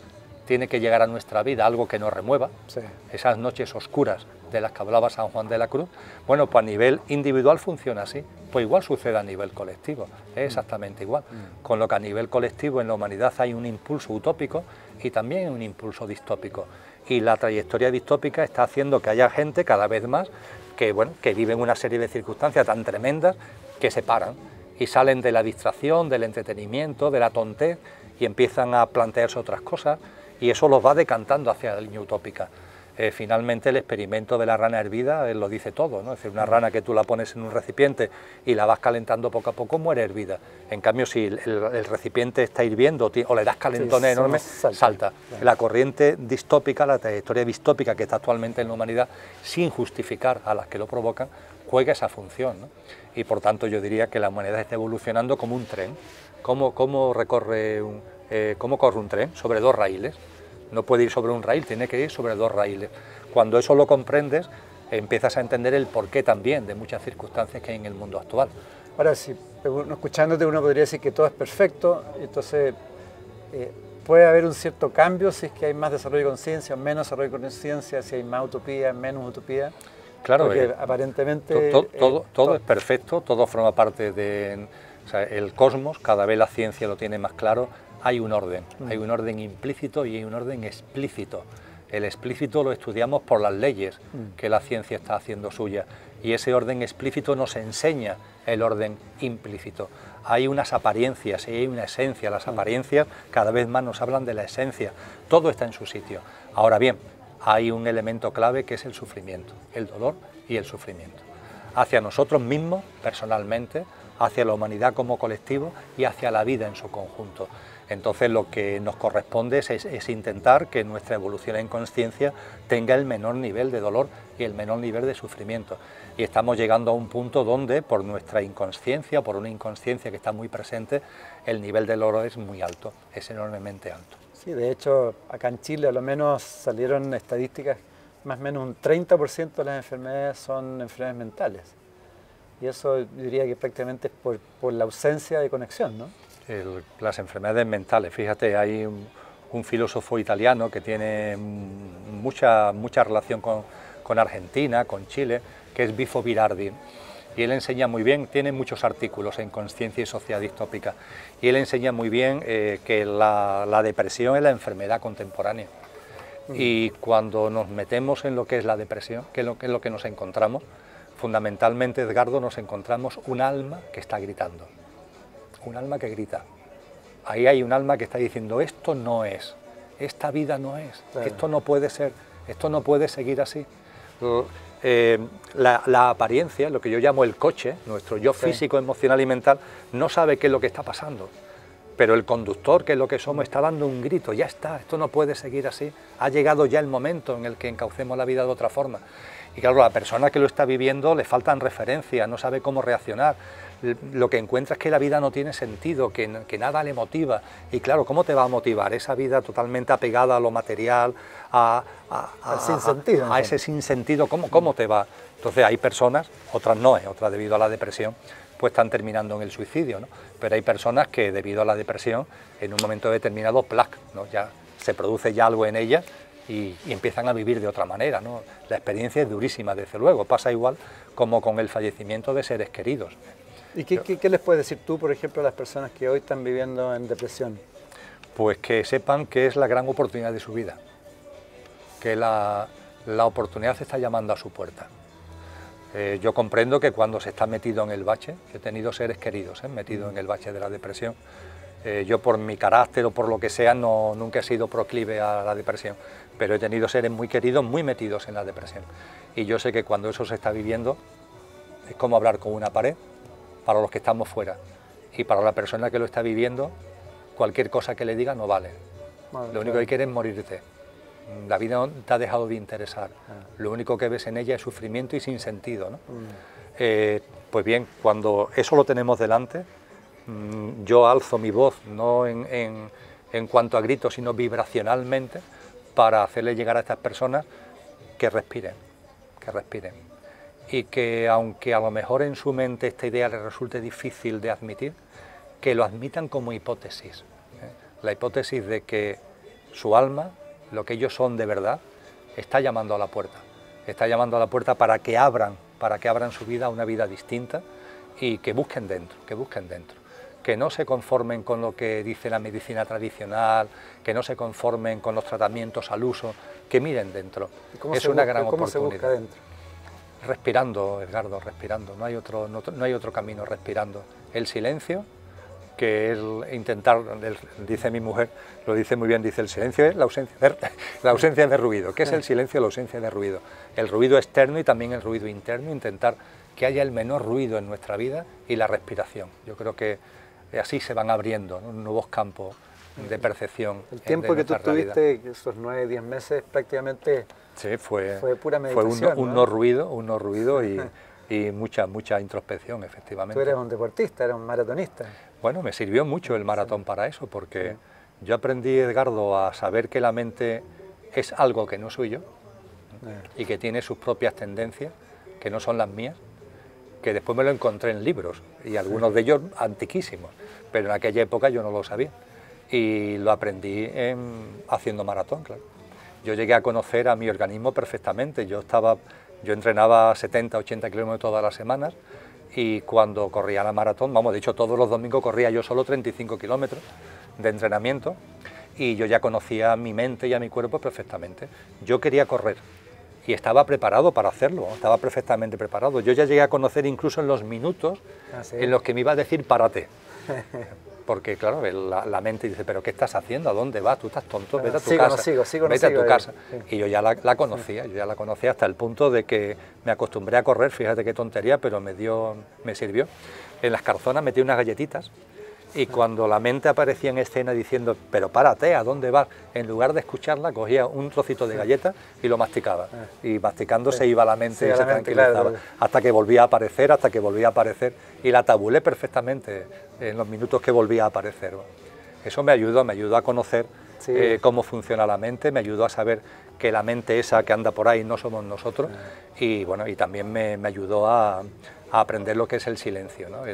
tiene que llegar a nuestra vida algo que nos remueva, esas noches oscuras de las que hablaba San Juan de la Cruz, bueno, pues a nivel individual funciona así, pues igual sucede a nivel colectivo, es exactamente igual, mm. con lo que a nivel colectivo en la humanidad hay un impulso utópico y también un impulso distópico, y la trayectoria distópica está haciendo que haya gente cada vez más que, bueno, que viven una serie de circunstancias tan tremendas que se paran y salen de la distracción, del entretenimiento, de la tontez y empiezan a plantearse otras cosas y eso los va decantando hacia la línea utópica. Eh, finalmente el experimento de la rana hervida eh, lo dice todo, ¿no? es decir, una rana que tú la pones en un recipiente y la vas calentando poco a poco muere hervida. En cambio, si el, recipiente está hirviendo o le das calentones enormes, salta. La corriente distópica, la trayectoria distópica que está actualmente en la humanidad, sin justificar a las que lo provocan, juega esa función. Y por tanto yo diría que la humanidad está evolucionando como un tren. ¿Cómo, cómo recorre un, eh, cómo corre un tren? Sobre dos raíles no puede ir sobre un rail, tiene que ir sobre dos raíles. Cuando eso lo comprendes, empiezas a entender el porqué también de muchas circunstancias que hay en el mundo actual. Ahora, si escuchándote uno podría decir que todo es perfecto, entonces eh, puede haber un cierto cambio si es que hay más desarrollo de conciencia, menos desarrollo de conciencia, si hay más utopía, menos utopía. Claro, porque eh, aparentemente... todo, eh, todo, es perfecto, todo forma parte de... el cosmos, cada vez la ciencia lo tiene más claro, hay un orden, mm. hay un orden implícito y hay un orden explícito. El explícito lo estudiamos por las leyes mm. que la ciencia está haciendo suya y ese orden explícito nos enseña el orden implícito. Hay unas apariencias y hay una esencia. Las mm. apariencias cada vez más nos hablan de la esencia. Todo está en su sitio. Ahora bien, hay un elemento clave que es el sufrimiento, el dolor y el sufrimiento. Hacia nosotros mismos, personalmente, hacia la humanidad como colectivo y hacia la vida en su conjunto. Entonces lo que nos corresponde es, intentar que nuestra evolución en conciencia tenga el menor nivel de dolor y el menor nivel de sufrimiento. Y estamos llegando a un punto donde, por nuestra inconsciencia, por una inconsciencia que está muy presente, el nivel de dolor es muy alto, es enormemente alto. Sí, de hecho, acá en Chile a lo menos salieron estadísticas, más o menos un 30% de las enfermedades son enfermedades mentales. Y eso diría que prácticamente es por, por la ausencia de conexión, ¿no? Las enfermedades mentales. Fíjate, hay un, filósofo italiano que tiene mucha, mucha relación con, Argentina, con Chile, que es Bifo Virardi. Y él enseña muy bien, tiene muchos artículos en conciencia y sociedad distópica, y él enseña muy bien eh, que la, depresión es la enfermedad contemporánea. Mm. Y cuando nos metemos en lo que es la depresión, que lo, que es lo que nos encontramos, fundamentalmente, Edgardo, nos encontramos un alma que está gritando un alma que grita. Ahí hay un alma que está diciendo, esto no es, esta vida no es, esto no puede ser, esto no puede seguir así. Eh, la, apariencia, lo que yo llamo el coche, nuestro yo físico, emocional y mental, no sabe qué es lo que está pasando. Pero el conductor, que es lo que somos, está dando un grito, ya está, esto no puede seguir así, ha llegado ya el momento en el que encaucemos la vida de otra forma. Y claro, la persona que lo está viviendo le faltan referencias, no sabe cómo reaccionar, lo que encuentra es que la vida no tiene sentido, que, nada le motiva. Y claro, ¿cómo te va a motivar esa vida totalmente apegada a lo material, a, a, ese sinsentido? ¿cómo, ¿Cómo te va? Entonces hay personas, otras no, eh, otras debido a la depresión, pues están terminando en el suicidio, ¿no? Pero hay personas que debido a la depresión, en un momento determinado, plac, ¿no? ya se produce ya algo en ellas y, y, empiezan a vivir de otra manera. ¿no? La experiencia es durísima, desde luego, pasa igual como con el fallecimiento de seres queridos. ¿Y qué, les puedes decir tú, por ejemplo, a las personas que hoy están viviendo en depresión? Pues que sepan que es la gran oportunidad de su vida, que la, oportunidad se está llamando a su puerta. Eh, yo comprendo que cuando se está metido en el bache, he tenido seres queridos ¿eh? metidos en el bache de la depresión, eh, yo por mi carácter o por lo que sea nunca he sido proclive a la depresión, pero he tenido seres muy queridos muy metidos en la depresión. Y yo sé que cuando eso se está viviendo es como hablar con una pared, para los que estamos fuera. Y para la persona que lo está viviendo, cualquier cosa que le diga no vale. lo único que quiere es morirte. La vida no te ha dejado de interesar. Ah. Lo único que ves en ella es sufrimiento y sin sentido. ¿no? Mm. Eh, pues bien, cuando eso lo tenemos delante, mm, yo alzo mi voz, no en, en, en cuanto a gritos, sino vibracionalmente, para hacerle llegar a estas personas que respiren, que respiren y que aunque a lo mejor en su mente esta idea le resulte difícil de admitir, que lo admitan como hipótesis. ¿eh? La hipótesis de que su alma, lo que ellos son de verdad, está llamando a la puerta. Está llamando a la puerta para que abran, para que abran su vida a una vida distinta y que busquen dentro, que busquen dentro. Que no se conformen con lo que dice la medicina tradicional, que no se conformen con los tratamientos al uso, que miren dentro. Es una gran oportunidad. dentro? Respirando, Edgardo, respirando, no hay otro, no, hay otro camino respirando. El silencio, que es intentar, dice mi mujer, lo dice muy bien, dice el silencio es la ausencia de, <laughs> la ausencia de ruido. ¿Qué es el silencio? La ausencia de ruido. El ruido externo y también el ruido interno, intentar que haya el menor ruido en nuestra vida y la respiración. Yo creo que así se van abriendo nuevos campos de percepción. El tiempo que tú tuviste, esos nueve, diez meses, prácticamente Sí, fue, fue pura meditación. Fue un, ¿no? ruido, un no ruido y, <laughs> y, mucha, mucha introspección, efectivamente. Tú eres un deportista, eres un maratonista. Bueno, me sirvió mucho el maratón para eso, porque yo aprendí, Edgardo, a saber que la mente es algo que no soy yo y que tiene sus propias tendencias, que no son las mías, que después me lo encontré en libros y algunos de ellos antiquísimos, pero en aquella época yo no lo sabía y lo aprendí haciendo maratón, claro yo llegué a conocer a mi organismo perfectamente. Yo, estaba, yo entrenaba 70, 80 kilómetros todas las semanas y cuando corría la maratón, vamos, de hecho todos los domingos corría yo solo 35 kilómetros, de entrenamiento y yo ya conocía mi mente y a mi cuerpo perfectamente. Yo quería correr y estaba preparado para hacerlo, estaba perfectamente preparado. Yo ya llegué a conocer incluso en los minutos ah, en los que me iba a decir párate. <laughs> Porque claro, la, mente dice, pero ¿qué estás haciendo? ¿A dónde vas? Tú estás tonto, vete a tu casa. vete a tu casa. Y yo ya la, conocía, yo ya la conocía hasta el punto de que me acostumbré a correr, fíjate qué tontería, pero me dio, me sirvió. En las carzonas metí unas galletitas y cuando la mente aparecía en escena diciendo, pero párate, ¿a dónde vas? En lugar de escucharla, cogía un trocito de galleta y lo masticaba. Ah. Y masticando se iba la mente y se tranquilizaba. Hasta que volvía a aparecer, hasta que volvía a aparecer. Y la tabulé perfectamente en los minutos que volvía a aparecer. Eso me ayudó, me ayudó a conocer eh, cómo funciona la mente, me ayudó a saber que la mente esa que anda por ahí no somos nosotros. Ah. Y bueno, y también me, ayudó a, aprender lo que es el silencio, ¿no?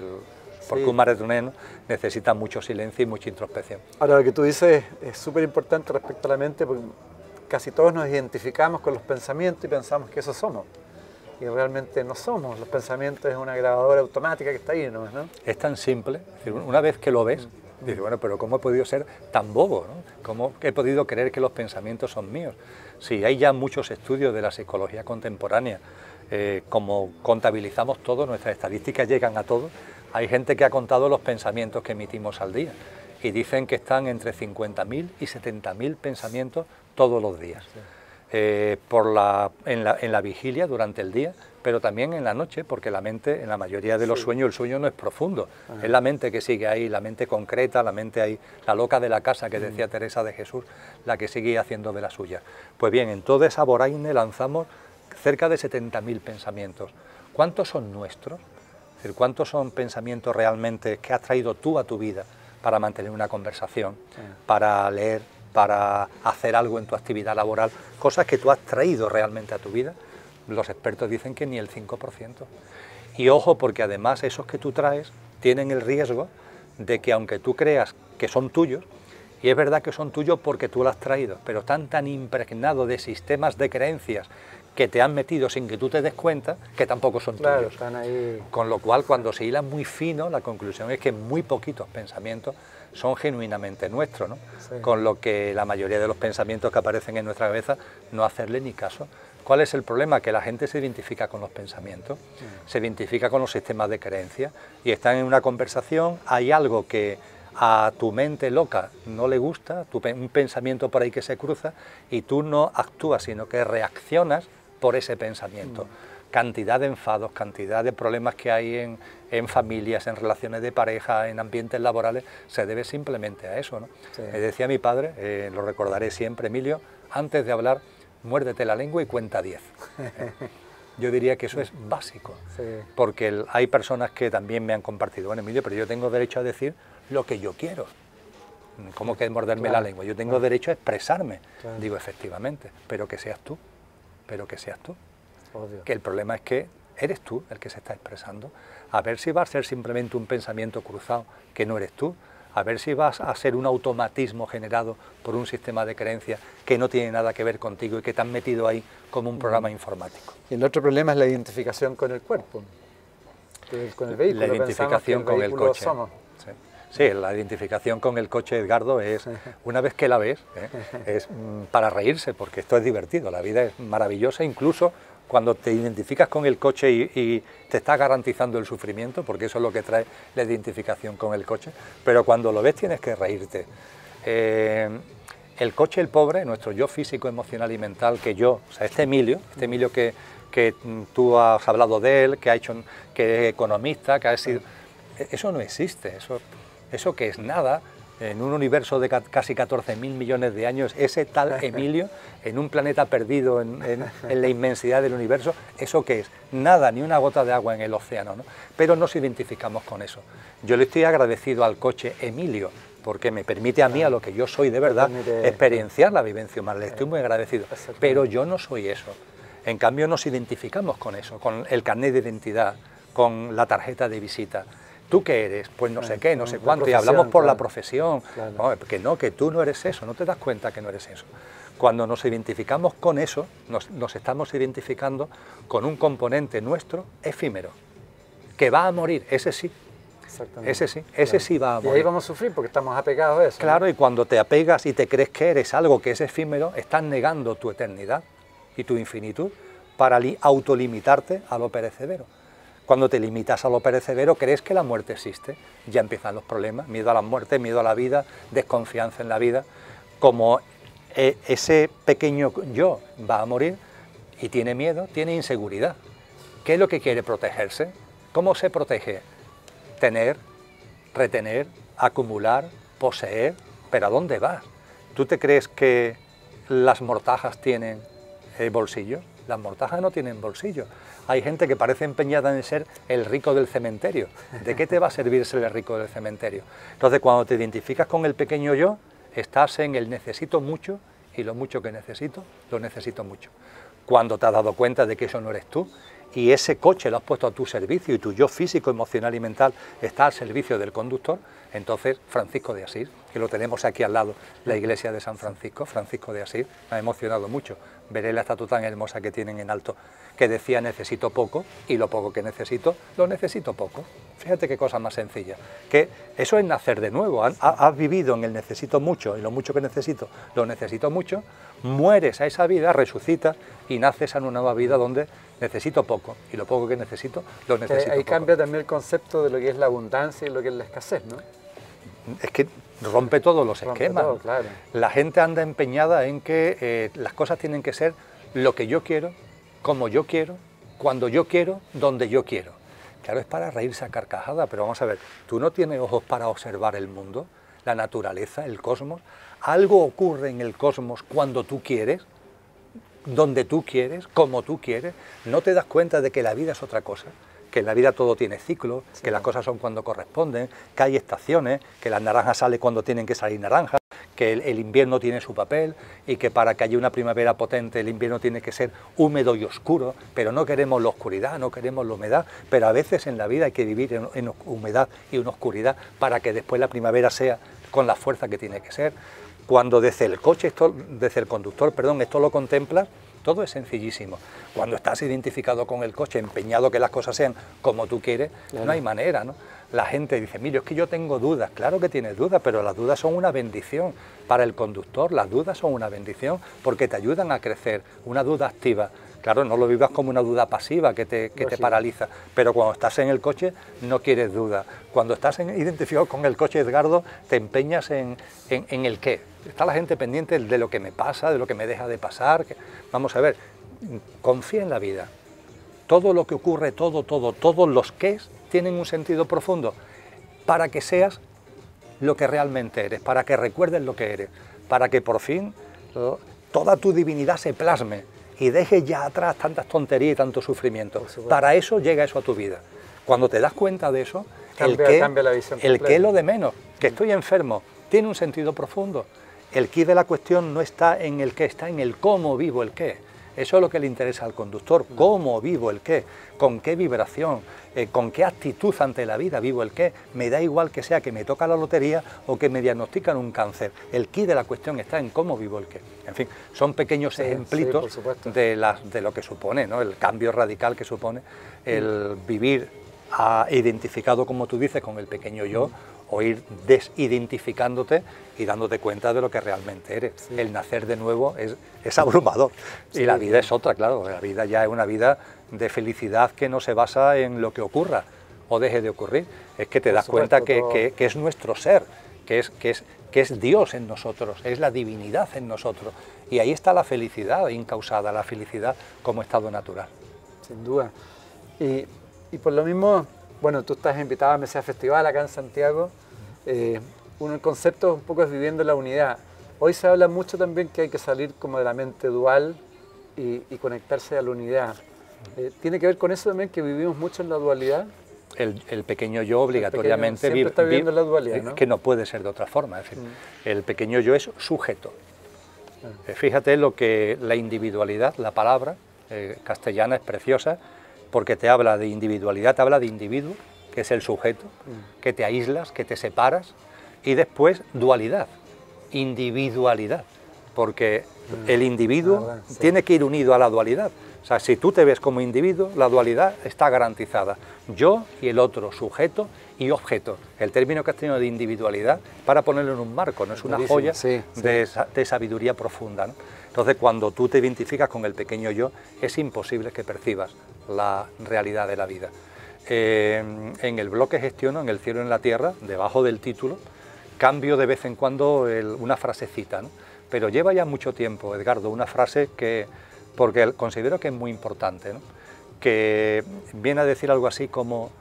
Porque un maratón necesita mucho silencio y mucha introspección. Ahora, lo que tú dices es súper importante respecto a la mente, porque casi todos nos identificamos con los pensamientos y pensamos que eso somos. Y realmente no somos, los pensamientos es una grabadora automática que está ahí, ¿no? Es tan simple, una vez que lo ves, mm. dices, bueno, pero ¿cómo he podido ser tan bobo? ¿Cómo he podido creer que los pensamientos son míos? Sí, hay ya muchos estudios de la psicología contemporánea, eh, como contabilizamos todo, nuestras estadísticas llegan a todo, hay gente que ha contado los pensamientos que emitimos al día y dicen que están entre 50.000 y 70.000 pensamientos todos los días. Eh, por la, en, la, vigilia durante el día, pero también en la noche, porque la mente, en la mayoría de los sueños, el sueño no es profundo, es la mente que sigue ahí, la mente concreta, la mente ahí, la loca de la casa que decía mm. Teresa de Jesús, la que sigue haciendo de la suya. Pues bien, en toda esa voraine lanzamos cerca de 70.000 pensamientos. ¿Cuántos son nuestros? Decir, ¿cuántos son pensamientos realmente que has traído tú a tu vida para mantener una conversación, para leer, para hacer algo en tu actividad laboral? Cosas que tú has traído realmente a tu vida. Los expertos dicen que ni el 5%. Y ojo, porque además esos que tú traes tienen el riesgo de que aunque tú creas que son tuyos, y es verdad que son tuyos porque tú los has traído, pero están tan impregnados de sistemas de creencias que te han metido sin que tú te des cuenta que tampoco son tuyos. Están ahí. Con lo cual, cuando se hila muy fino, la conclusión es que muy poquitos pensamientos son genuinamente nuestros, ¿no? con lo que la mayoría de los pensamientos que aparecen en nuestra cabeza no hacerle ni caso. ¿Cuál es el problema? Que la gente se identifica con los pensamientos, se identifica con los sistemas de creencia y están en una conversación, hay algo que a tu mente loca no le gusta, un pensamiento por ahí que se cruza y tú no actúas, sino que reaccionas por ese pensamiento. Mm. Cantidad de enfados, cantidad de problemas que hay en, familias, en relaciones de pareja, en ambientes laborales, se debe simplemente a eso. ¿no? Me decía mi padre, eh, lo recordaré siempre, Emilio, antes de hablar, muérdete la lengua y cuenta 10. <laughs> yo diría que eso es básico, porque hay personas que también me han compartido, bueno, Emilio, pero yo tengo derecho a decir lo que yo quiero. ¿Cómo que morderme la lengua? Yo tengo derecho a expresarme. Digo, efectivamente, pero que seas tú pero que seas tú. Que el problema es que eres tú el que se está expresando. A ver si va a ser simplemente un pensamiento cruzado que no eres tú. A ver si vas a ser un automatismo generado por un sistema de creencias que no tiene nada que ver contigo y que te han metido ahí como un programa informático. Y el otro problema es la identificación con el cuerpo, con el vehículo. La identificación con el coche. Sí, la identificación con el coche Edgardo es, una vez que la ves, ¿eh? es mm, para reírse, porque esto es divertido, la vida es maravillosa, incluso cuando te identificas con el coche y, te está garantizando el sufrimiento, porque eso es lo que trae la identificación con el coche, pero cuando lo ves tienes que reírte. Eh, el coche, el pobre, nuestro yo físico, emocional y mental, que yo, o sea, este Emilio, este Emilio que, tú has hablado de él, que ha hecho, que es economista, que ha sido... Eso no existe, eso eso que es nada, en un universo de casi 14.000 millones de años, ese tal <laughs> Emilio, en un planeta perdido en, la inmensidad del universo, ¿eso qué es? Nada, ni una gota de agua en el océano, ¿no? Pero nos identificamos con eso. Yo le estoy agradecido al coche Emilio, porque me permite a mí, a lo que yo soy de verdad, experienciar la vivencia humana, le estoy muy agradecido, pero yo no soy eso. En cambio nos identificamos con eso, con el carnet de identidad, con la tarjeta de visita. ¿Tú qué eres? Pues no sé qué, no sé cuánto, y hablamos por la profesión. que no, que tú no eres eso, no te das cuenta que no eres eso. Cuando nos identificamos con eso, nos, estamos identificando con un componente nuestro efímero, que va a morir, ese sí, Ese sí, ese sí va a morir. Y ahí vamos a sufrir porque estamos apegados a eso. Claro, y cuando te apegas y te crees que eres algo que es efímero, estás negando tu eternidad y tu infinitud para autolimitarte a lo perecedero. Cuando te limitas a lo perecedero, crees que la muerte existe. Ya empiezan los problemas, miedo a la muerte, miedo a la vida, desconfianza en la vida. Como eh, ese pequeño yo va a morir y tiene miedo, tiene inseguridad. ¿Qué es lo que quiere protegerse? ¿Cómo se protege? Tener, retener, acumular, poseer. ¿Pero a dónde vas? ¿Tú te crees que las mortajas tienen eh, bolsillos? Las mortajas no tienen bolsillo. Hay gente que parece empeñada en ser el rico del cementerio. ¿De qué te va a servir ser el rico del cementerio? Entonces, cuando te identificas con el pequeño yo, estás en el necesito mucho y lo mucho que necesito, lo necesito mucho. Cuando te has dado cuenta de que eso no eres tú y ese coche lo has puesto a tu servicio y tu yo físico, emocional y mental está al servicio del conductor, entonces Francisco de Asís, que lo tenemos aquí al lado, la iglesia de San Francisco, Francisco de Asís, me ha emocionado mucho. Veré la estatua tan hermosa que tienen en alto, que decía necesito poco y lo poco que necesito, lo necesito poco. Fíjate qué cosa más sencilla, que eso es nacer de nuevo, has, vivido en el necesito mucho y lo mucho que necesito, lo necesito mucho, mueres a esa vida, resucitas y naces en una nueva vida donde necesito poco y lo poco que necesito lo necesito. Ahí cambia también el concepto de lo que es la abundancia y lo que es la escasez, ¿no? Es que rompe todos los esquemas. La gente anda empeñada en que eh, las cosas tienen que ser lo que yo quiero, como yo quiero, cuando yo quiero, donde yo quiero. Claro, es para reírse a carcajada, pero vamos a ver, ¿tú no tienes ojos para observar el mundo, la naturaleza, el cosmos? ¿Algo ocurre en el cosmos cuando tú quieres? Donde tú quieres, como tú quieres, no te das cuenta de que la vida es otra cosa, que en la vida todo tiene ciclo, que las cosas son cuando corresponden, que hay estaciones, que las naranjas salen cuando tienen que salir naranjas, que el, invierno tiene su papel y que para que haya una primavera potente el invierno tiene que ser húmedo y oscuro, pero no queremos la oscuridad, no queremos la humedad, pero a veces en la vida hay que vivir en, en humedad y en oscuridad para que después la primavera sea con la fuerza que tiene que ser. Cuando desde el coche, esto, desde el conductor, perdón, esto lo contemplas, todo es sencillísimo. Cuando estás identificado con el coche, empeñado que las cosas sean como tú quieres, no hay manera, ¿no? La gente dice, mire, es que yo tengo dudas. Claro que tienes dudas, pero las dudas son una bendición para el conductor. Las dudas son una bendición porque te ayudan a crecer. Una duda activa Claro, no lo vivas como una duda pasiva que te, te paraliza, pero cuando estás en el coche no quieres duda. Cuando estás identificado con el coche, Edgardo, te empeñas en, el qué. Está la gente pendiente de lo que me pasa, de lo que me deja de pasar. Vamos a ver, confía en la vida. Todo lo que ocurre, todo, todo, todos los qué tienen un sentido profundo para que seas lo que realmente eres, para que recuerdes lo que eres, para que por fin toda tu divinidad se plasme y dejes ya atrás tantas tonterías y tanto sufrimiento. Para eso llega eso a tu vida. Cuando te das cuenta de eso, el que, el que es lo de menos, que estoy enfermo, tiene un sentido profundo. El qué de la cuestión no está en el qué, está en el cómo vivo el qué. Eso es lo que le interesa al conductor, cómo vivo el qué, con qué vibración, eh, con qué actitud ante la vida vivo el qué. Me da igual que sea que me toca la lotería o que me diagnostican un cáncer. El qué de la cuestión está en cómo vivo el qué. En fin, son pequeños ejemplitos de, de, lo que supone, el cambio radical que supone el vivir identificado, como tú dices, con el pequeño yo o ir desidentificándote y dándote cuenta de lo que realmente eres. El nacer de nuevo es, es abrumador y la vida es otra, claro, la vida ya es una vida de felicidad que no se basa en lo que ocurra o deje de ocurrir, es que te das cuenta que, que, es nuestro ser, que es, que, es, que es Dios en nosotros, es la divinidad en nosotros. Y ahí está la felicidad incausada, la felicidad como estado natural. Sin duda. Y, y por lo mismo, bueno, tú estás invitado a Mesía Festival acá en Santiago. Eh, un concepto un poco es viviendo la unidad. Hoy se habla mucho también que hay que salir como de la mente dual y, conectarse a la unidad. Eh, ¿Tiene que ver con eso también que vivimos mucho en la dualidad? El, pequeño yo obligatoriamente vive, está viviendo la dualidad, ¿no? que no puede ser de otra forma. Es decir, mm. El pequeño yo es sujeto. Ah. Eh, fíjate lo que la individualidad, la palabra castellana es preciosa, porque te habla de individualidad, te habla de individuo, que es el sujeto, mm. que te aíslas, que te separas, y después dualidad, individualidad, porque Mm. El individuo tiene que ir unido a la dualidad. O sea, si tú te ves como individuo, la dualidad está garantizada. Yo y el otro, sujeto y objeto. El término que has tenido de individualidad para ponerlo en un marco, no es una joya De, sabiduría profunda. Entonces, cuando tú te identificas con el pequeño yo, es imposible que percibas la realidad de la vida. Eh, en el bloque gestiono, en el cielo y en la tierra, debajo del título, cambio de vez en cuando una frasecita, pero lleva ya mucho tiempo, Edgardo, una frase que, porque considero que es muy importante, que viene a decir algo así como,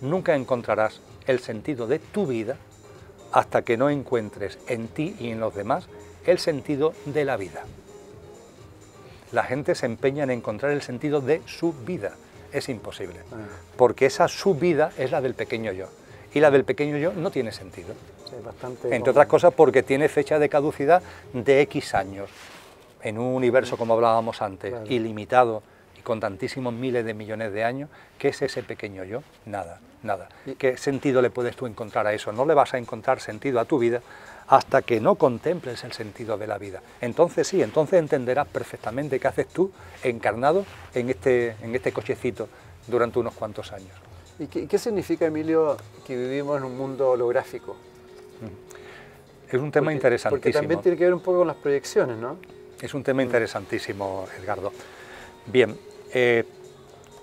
nunca encontrarás el sentido de tu vida hasta que no encuentres en ti y en los demás el sentido de la vida. La gente se empeña en encontrar el sentido de su vida. Es imposible, ah. porque esa su vida es la del pequeño yo. Y la del pequeño yo no tiene sentido. Entre otras cosas porque tiene fecha de caducidad de X años. En un universo, como hablábamos antes, ilimitado con tantísimos miles de millones de años, ¿qué es ese pequeño yo? Nada, nada. ¿Qué sentido le puedes tú encontrar a eso? No le vas a encontrar sentido a tu vida hasta que no contemples el sentido de la vida. Entonces sí, entonces entenderás perfectamente qué haces tú encarnado en este, en este cochecito durante unos cuantos años. ¿Y qué, significa, Emilio, que vivimos en un mundo holográfico? Es un tema interesantísimo. Porque también tiene que ver un poco con las proyecciones, ¿no? Es un tema interesantísimo, Edgardo. Bien, eh,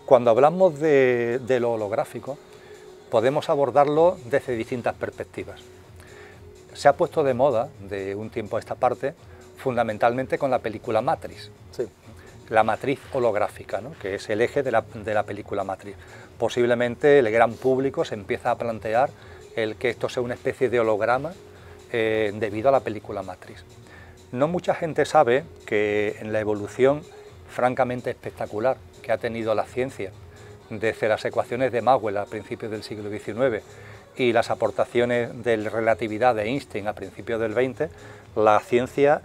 cuando hablamos de, lo holográfico, podemos abordarlo desde distintas perspectivas. Se ha puesto de moda de un tiempo a esta parte, fundamentalmente con la película Matrix. La matriz holográfica, que es el eje de la, de la película Matrix. Posiblemente el gran público se empieza a plantear el que esto sea una especie de holograma eh, debido a la película Matrix. No mucha gente sabe que en la evolución francamente espectacular que ha tenido la ciencia, desde las ecuaciones de Maxwell a principios del siglo XIX y las aportaciones de relatividad de Einstein a principios del XX, la ciencia,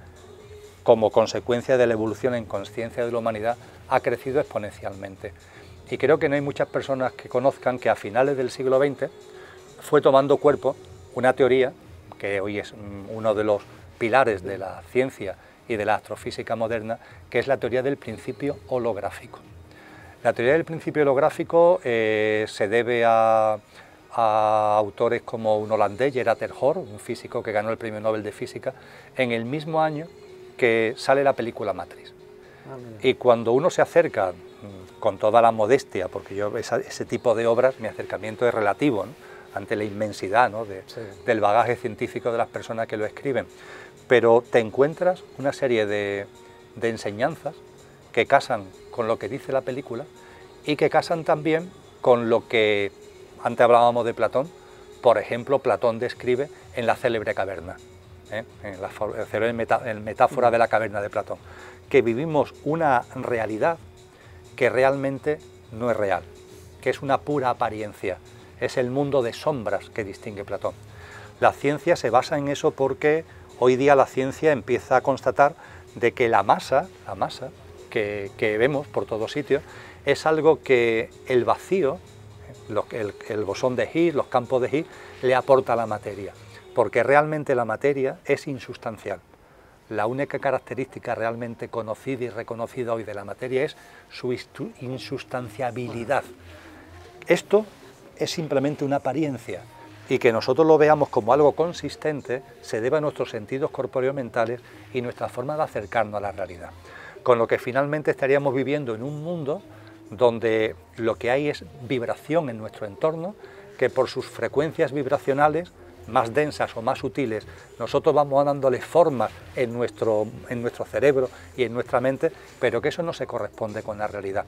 como consecuencia de la evolución en conciencia de la humanidad, ha crecido exponencialmente. Y creo que no hay muchas personas que conozcan que a finales del siglo XX fue tomando cuerpo una teoría que hoy es uno de los pilares de la ciencia y de la astrofísica moderna, que es la teoría del principio holográfico. La teoría del principio holográfico eh, se debe a, autores como un holandés, Gerard Terhor, un físico que ganó el premio Nobel de Física, en el mismo año que sale la película Matrix. Ah, y cuando uno se acerca mm, con toda la modestia, porque yo ese tipo de obras, mi acercamiento es relativo, ante la inmensidad del bagaje científico de las personas que lo escriben. Pero te encuentras una serie de, enseñanzas que casan con lo que dice la película y que casan también con lo que antes hablábamos de Platón, por ejemplo, Platón describe en la célebre caverna, ¿eh? en la metáfora de la caverna de Platón, que vivimos una realidad que realmente no es real, que es una pura apariencia, es el mundo de sombras que distingue Platón. La ciencia se basa en eso porque hoy día la ciencia empieza a constatar de que la masa, la masa que, vemos por todos sitios, es algo que el vacío, el, el bosón de Higgs, los campos de Higgs, le aporta a la materia, porque realmente la materia es insustancial. La única característica realmente conocida y reconocida hoy de la materia es su insustanciabilidad. Esto es simplemente una apariencia y que nosotros lo veamos como algo consistente se debe a nuestros sentidos corpóreo-mentales y nuestra forma de acercarnos a la realidad. Con lo que finalmente estaríamos viviendo en un mundo donde lo que hay es vibración en nuestro entorno, que por sus frecuencias vibracionales más densas o más sutiles, nosotros vamos dándole formas en nuestro, en nuestro cerebro y en nuestra mente, pero que eso no se corresponde con la realidad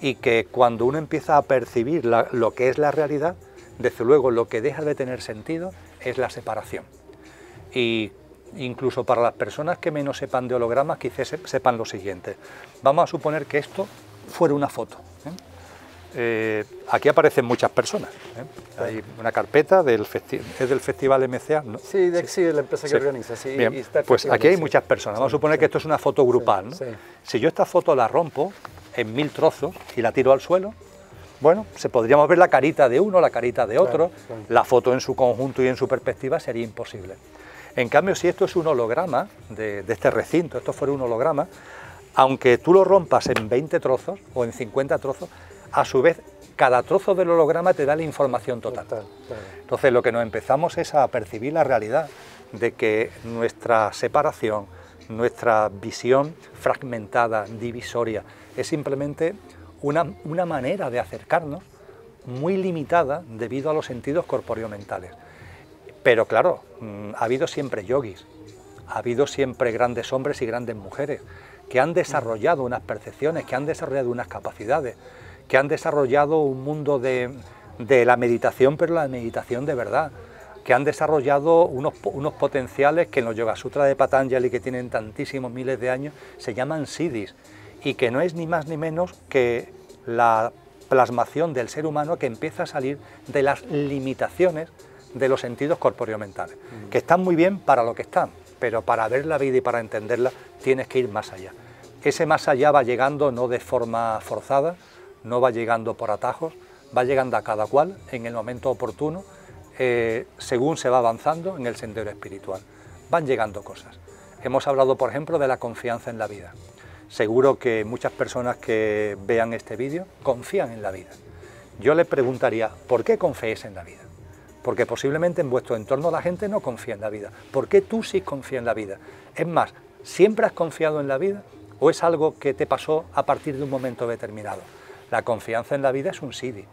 y que cuando uno empieza a percibir lo que es la realidad, desde luego lo que deja de tener sentido es la separación. Y incluso para las personas que menos sepan de hologramas, quizás sepan lo siguiente. Vamos a suponer que esto fuera una foto. ¿eh? Eh, aquí aparecen muchas personas. ¿eh? Hay una carpeta del es del Festival MCA. ¿no? Sí, de, sí, la empresa que organiza. Sí, pues aquí hay muchas personas. Vamos a suponer que esto es una foto grupal. Si yo esta foto la rompo, en mil trozos y la tiro al suelo, bueno, se podríamos ver la carita de uno, la carita de otro, la foto en su conjunto y en su perspectiva sería imposible. En cambio, si esto es un holograma de, de este recinto, esto fuera un holograma, aunque tú lo rompas en 20 trozos o en 50 trozos, a su vez cada trozo del holograma te da la información total. Entonces lo que nos empezamos es a percibir la realidad de que nuestra separación, nuestra visión fragmentada, divisoria, es simplemente una, una manera de acercarnos muy limitada debido a los sentidos corpóreo-mentales. Pero claro, mm, ha habido siempre yogis, ha habido siempre grandes hombres y grandes mujeres que han desarrollado unas percepciones, que han desarrollado unas capacidades, que han desarrollado un mundo de, la meditación, pero la meditación de verdad, que han desarrollado unos, potenciales que en los Yoga Sutra de Patanjali, que tienen tantísimos miles de años, se llaman siddhis, y que no es ni más ni menos que la plasmación del ser humano que empieza a salir de las limitaciones de los sentidos corpóreo-mentales, mm. que están muy bien para lo que están, pero para ver la vida y para entenderla tienes que ir más allá. Ese más allá va llegando no de forma forzada, no va llegando por atajos, va llegando a cada cual en el momento oportuno, eh, según se va avanzando en el sendero espiritual. Van llegando cosas. Hemos hablado, por ejemplo, de la confianza en la vida. Seguro que muchas personas que vean este vídeo confían en la vida. Yo le preguntaría, ¿por qué confíes en la vida? Porque posiblemente en vuestro entorno la gente no confía en la vida. ¿Por qué tú sí confías en la vida? Es más, ¿siempre has confiado en la vida o es algo que te pasó a partir de un momento determinado? La confianza en la vida es un SIDI,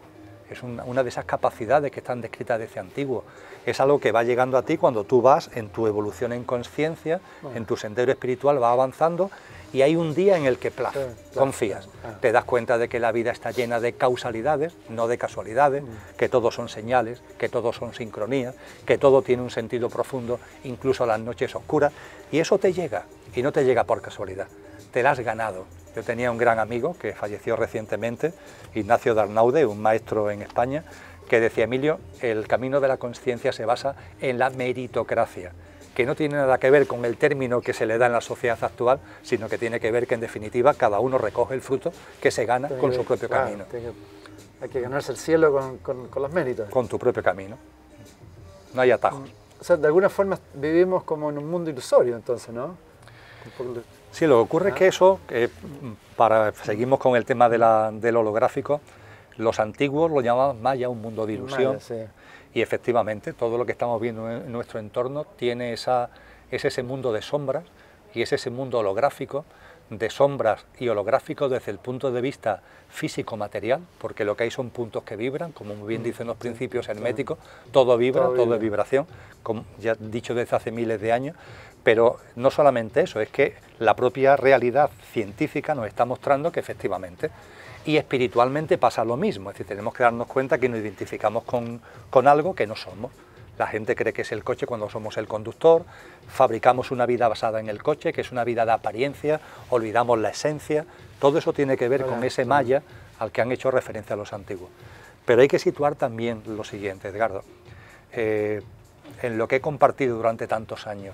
es una, de esas capacidades que están descritas desde antiguo. Es algo que va llegando a ti cuando tú vas en tu evolución en conciencia, en tu sendero espiritual, va avanzando y hay un día en el que plaz, confías. Te das cuenta de que la vida está llena de causalidades, no de casualidades, mm. que todos son señales, que todos son sincronías, que todo tiene un sentido profundo, incluso las noches oscuras, y eso te llega, y no te llega por casualidad, te la has ganado, yo tenía un gran amigo que falleció recientemente, Ignacio Darnaude, un maestro en España, que decía, Emilio, el camino de la conciencia se basa en la meritocracia, que no tiene nada que ver con el término que se le da en la sociedad actual, sino que tiene que ver que en definitiva cada uno recoge el fruto que se gana con su propio camino. hay que ganarse el cielo con, los méritos. Con tu propio camino. No hay atajos. O sea, de alguna forma vivimos como en un mundo ilusorio entonces, ¿no? Sí, lo que ocurre es que eso, para, seguimos con el tema del holográfico, los antiguos lo llamaban Maya un mundo de ilusión. Y efectivamente, todo lo que estamos viendo en nuestro entorno tiene esa, es ese mundo de sombras y es ese mundo holográfico, de sombras y holográfico desde el punto de vista físico-material, porque lo que hay son puntos que vibran, como muy bien mm, dicen los principios herméticos, todo vibra, todo, es vibración, como ya dicho desde hace miles de años, pero no solamente eso, es que la propia realidad científica nos está mostrando que efectivamente y espiritualmente pasa lo mismo, es decir, tenemos que darnos cuenta que nos identificamos con, con, algo que no somos. La gente cree que es el coche cuando somos el conductor, fabricamos una vida basada en el coche, que es una vida de apariencia, olvidamos la esencia, todo eso tiene que ver con ese maya al que han hecho referencia los antiguos. Pero hay que situar también lo siguiente, Edgardo, eh, en lo que he compartido durante tantos años,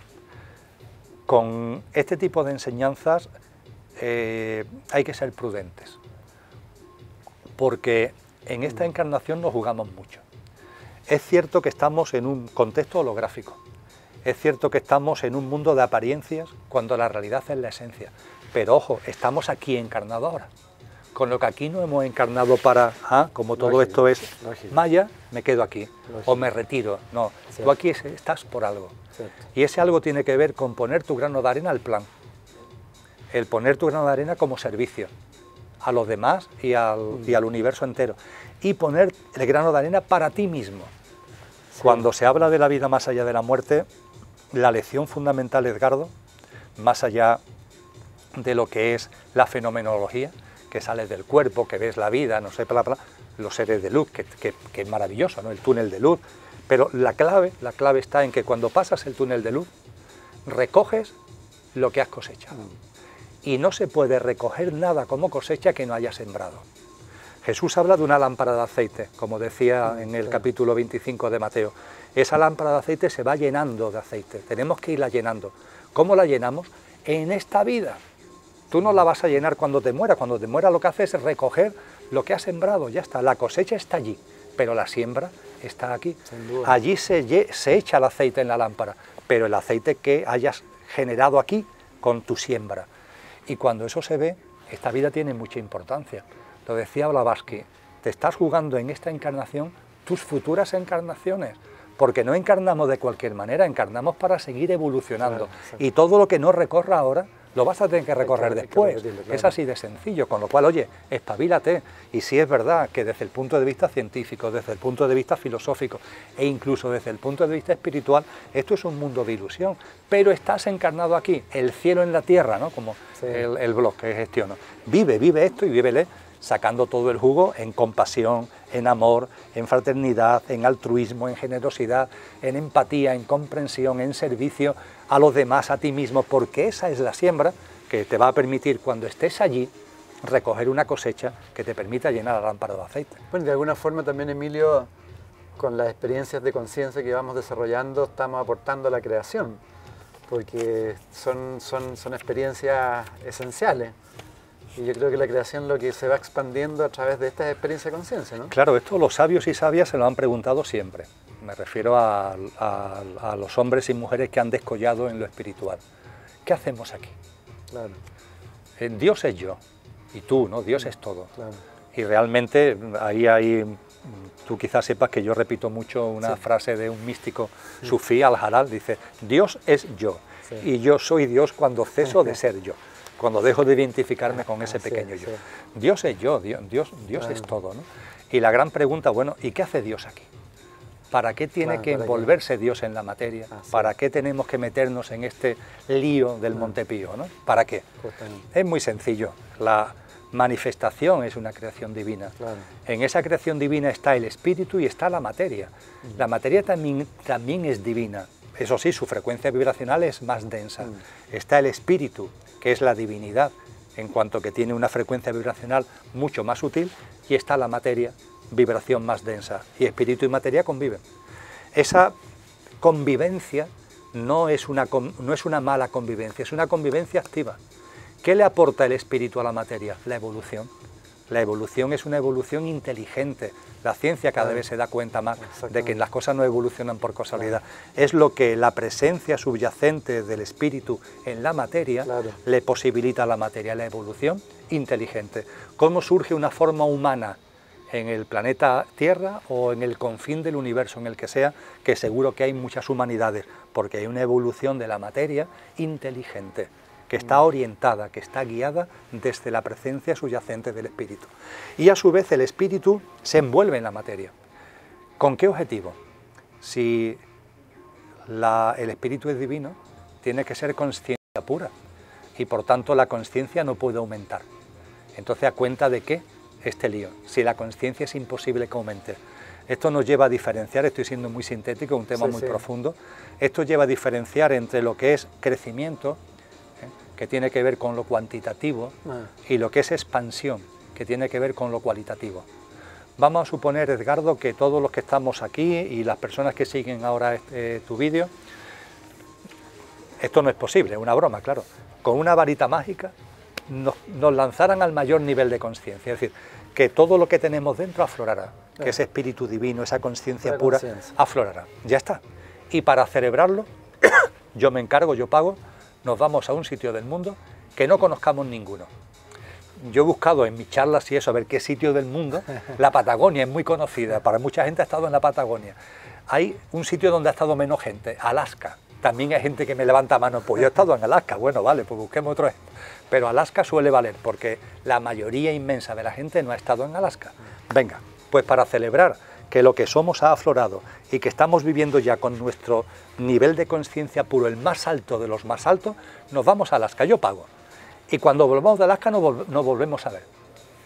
con este tipo de enseñanzas eh, hay que ser prudentes, porque en esta encarnación nos jugamos mucho. Es cierto que estamos en un contexto holográfico, es cierto que estamos en un mundo de apariencias cuando la realidad es la esencia, pero ojo, estamos aquí encarnados ahora. Con lo que aquí no hemos encarnado para, ah, como todo esto es maya, me quedo aquí, o me retiro. No, tú aquí estás por algo. Y ese algo tiene que ver con poner tu grano de arena al plan. El poner tu grano de arena como servicio a los demás y al, mm. universo entero. Y poner el grano de arena para ti mismo. Cuando se habla de la vida más allá de la muerte, la lección fundamental, Edgardo, más allá de lo que es la fenomenología, que sale del cuerpo, que ves la vida, no sé, bla, bla, los seres de luz, que, que es maravilloso, ¿no? el túnel de luz, pero la clave, la clave está en que cuando pasas el túnel de luz, recoges lo que has cosechado. Y no se puede recoger nada como cosecha que no haya sembrado. Jesús habla de una lámpara de aceite, como decía en el capítulo 25 de Mateo. Esa lámpara de aceite se va llenando de aceite, tenemos que irla llenando. ¿Cómo la llenamos? En esta vida. Tú no la vas a llenar cuando te muera, cuando te muera lo que haces es recoger lo que has sembrado, ya está, la cosecha está allí, pero la siembra está aquí. Allí se, se echa el aceite en la lámpara, pero el aceite que hayas generado aquí con tu siembra. Y cuando eso se ve, esta vida tiene mucha importancia. Lo decía Blavatsky, te estás jugando en esta encarnación tus futuras encarnaciones, porque no encarnamos de cualquier manera, encarnamos para seguir evolucionando. y todo lo que no recorra ahora, lo vas a tener que recorrer después. Es así de sencillo, con lo cual, oye, espabilate. Y si es verdad que desde el punto de vista científico, desde el punto de vista filosófico e incluso desde el punto de vista espiritual, esto es un mundo de ilusión, pero estás encarnado aquí, el cielo en la tierra, ¿no? como el, el blog que gestiono. Vive, vive esto y vívele sacando todo el jugo en compasión, en amor, en fraternidad, en altruismo, en generosidad, en empatía, en comprensión, en servicio a los demás, a ti mismo, porque esa es la siembra que te va a permitir cuando estés allí recoger una cosecha que te permita llenar la lámpara de aceite. Bueno, de alguna forma también, Emilio, con las experiencias de conciencia que vamos desarrollando, estamos aportando a la creación, porque son, son, son experiencias esenciales. Y yo creo que la creación lo que se va expandiendo a través de estas experiencias de conciencia, ¿no? Claro, esto los sabios y sabias se lo han preguntado siempre. Me refiero a, los hombres y mujeres que han descollado en lo espiritual. ¿Qué hacemos aquí? Claro. Eh, Dios es yo y tú, ¿no? Dios es todo. Y realmente ahí hay, tú quizás sepas que yo repito mucho una frase de un místico sufí, al-Haral, dice, Dios es yo y yo soy Dios cuando ceso de <laughs> ser yo cuando dejo de identificarme con ese pequeño yo. Dios es yo, Dios, Dios, es todo. ¿no? Y la gran pregunta, bueno, ¿y qué hace Dios aquí? ¿Para qué tiene que envolverse Dios en la materia? ¿Para qué tenemos que meternos en este lío del Montepío? ¿no? ¿Para qué? Es muy sencillo. La manifestación es una creación divina. En esa creación divina está el espíritu y está la materia. Mm. La materia también, también es divina. Eso sí, su frecuencia vibracional es más densa. Mm. Está el espíritu, que es la divinidad, en cuanto que tiene una frecuencia vibracional mucho más sutil, y está la materia, vibración más densa, y espíritu y materia conviven. Esa convivencia no es una, no es una mala convivencia, es una convivencia activa. ¿Qué le aporta el espíritu a la materia? La evolución. La evolución es una evolución inteligente. La ciencia cada vez se da cuenta más de que las cosas no evolucionan por casualidad. Es lo que la presencia subyacente del espíritu en la materia le posibilita a la materia, la evolución inteligente. ¿Cómo surge una forma humana en el planeta Tierra o en el confín del universo, en el que sea, que seguro que hay muchas humanidades, porque hay una evolución de la materia inteligente que está orientada, que está guiada desde la presencia subyacente del espíritu. Y a su vez el espíritu se envuelve en la materia. ¿Con qué objetivo? Si el espíritu es divino, tiene que ser conciencia pura y por tanto la conciencia no puede aumentar. Entonces, ¿a cuenta de qué este lío? Si la conciencia es imposible que aumente. Esto nos lleva a diferenciar, estoy siendo muy sintético, un tema muy profundo, esto lleva a diferenciar entre lo que es crecimiento que tiene que ver con lo cuantitativo, ah. y lo que es expansión, que tiene que ver con lo cualitativo. Vamos a suponer, Edgardo, que todos los que estamos aquí y las personas que siguen ahora este, tu vídeo, esto no es posible, es una broma, claro, con una varita mágica nos, lanzaran al mayor nivel de conciencia, es decir, que todo lo que tenemos dentro aflorará, que ese espíritu divino, esa conciencia pura, aflorará. Ya está. Y para celebrarlo, <coughs> yo me encargo, yo pago nos vamos a un sitio del mundo que no conozcamos ninguno. Yo he buscado en mis charlas y eso, a ver qué sitio del mundo. <laughs> La Patagonia es muy conocida, para mucha gente ha estado en la Patagonia. Hay un sitio donde ha estado menos gente, Alaska. También hay gente que me levanta mano, pues yo he estado en Alaska, bueno, vale, pues busquemos otro. Pero Alaska suele valer, porque la mayoría inmensa de la gente no ha estado en Alaska. Venga, pues para celebrar que lo que somos ha aflorado y que estamos viviendo ya con nuestro nivel de conciencia puro, el más alto de los más altos, nos vamos a Alaska, yo pago. Y cuando volvamos de Alaska no, volvemos a ver.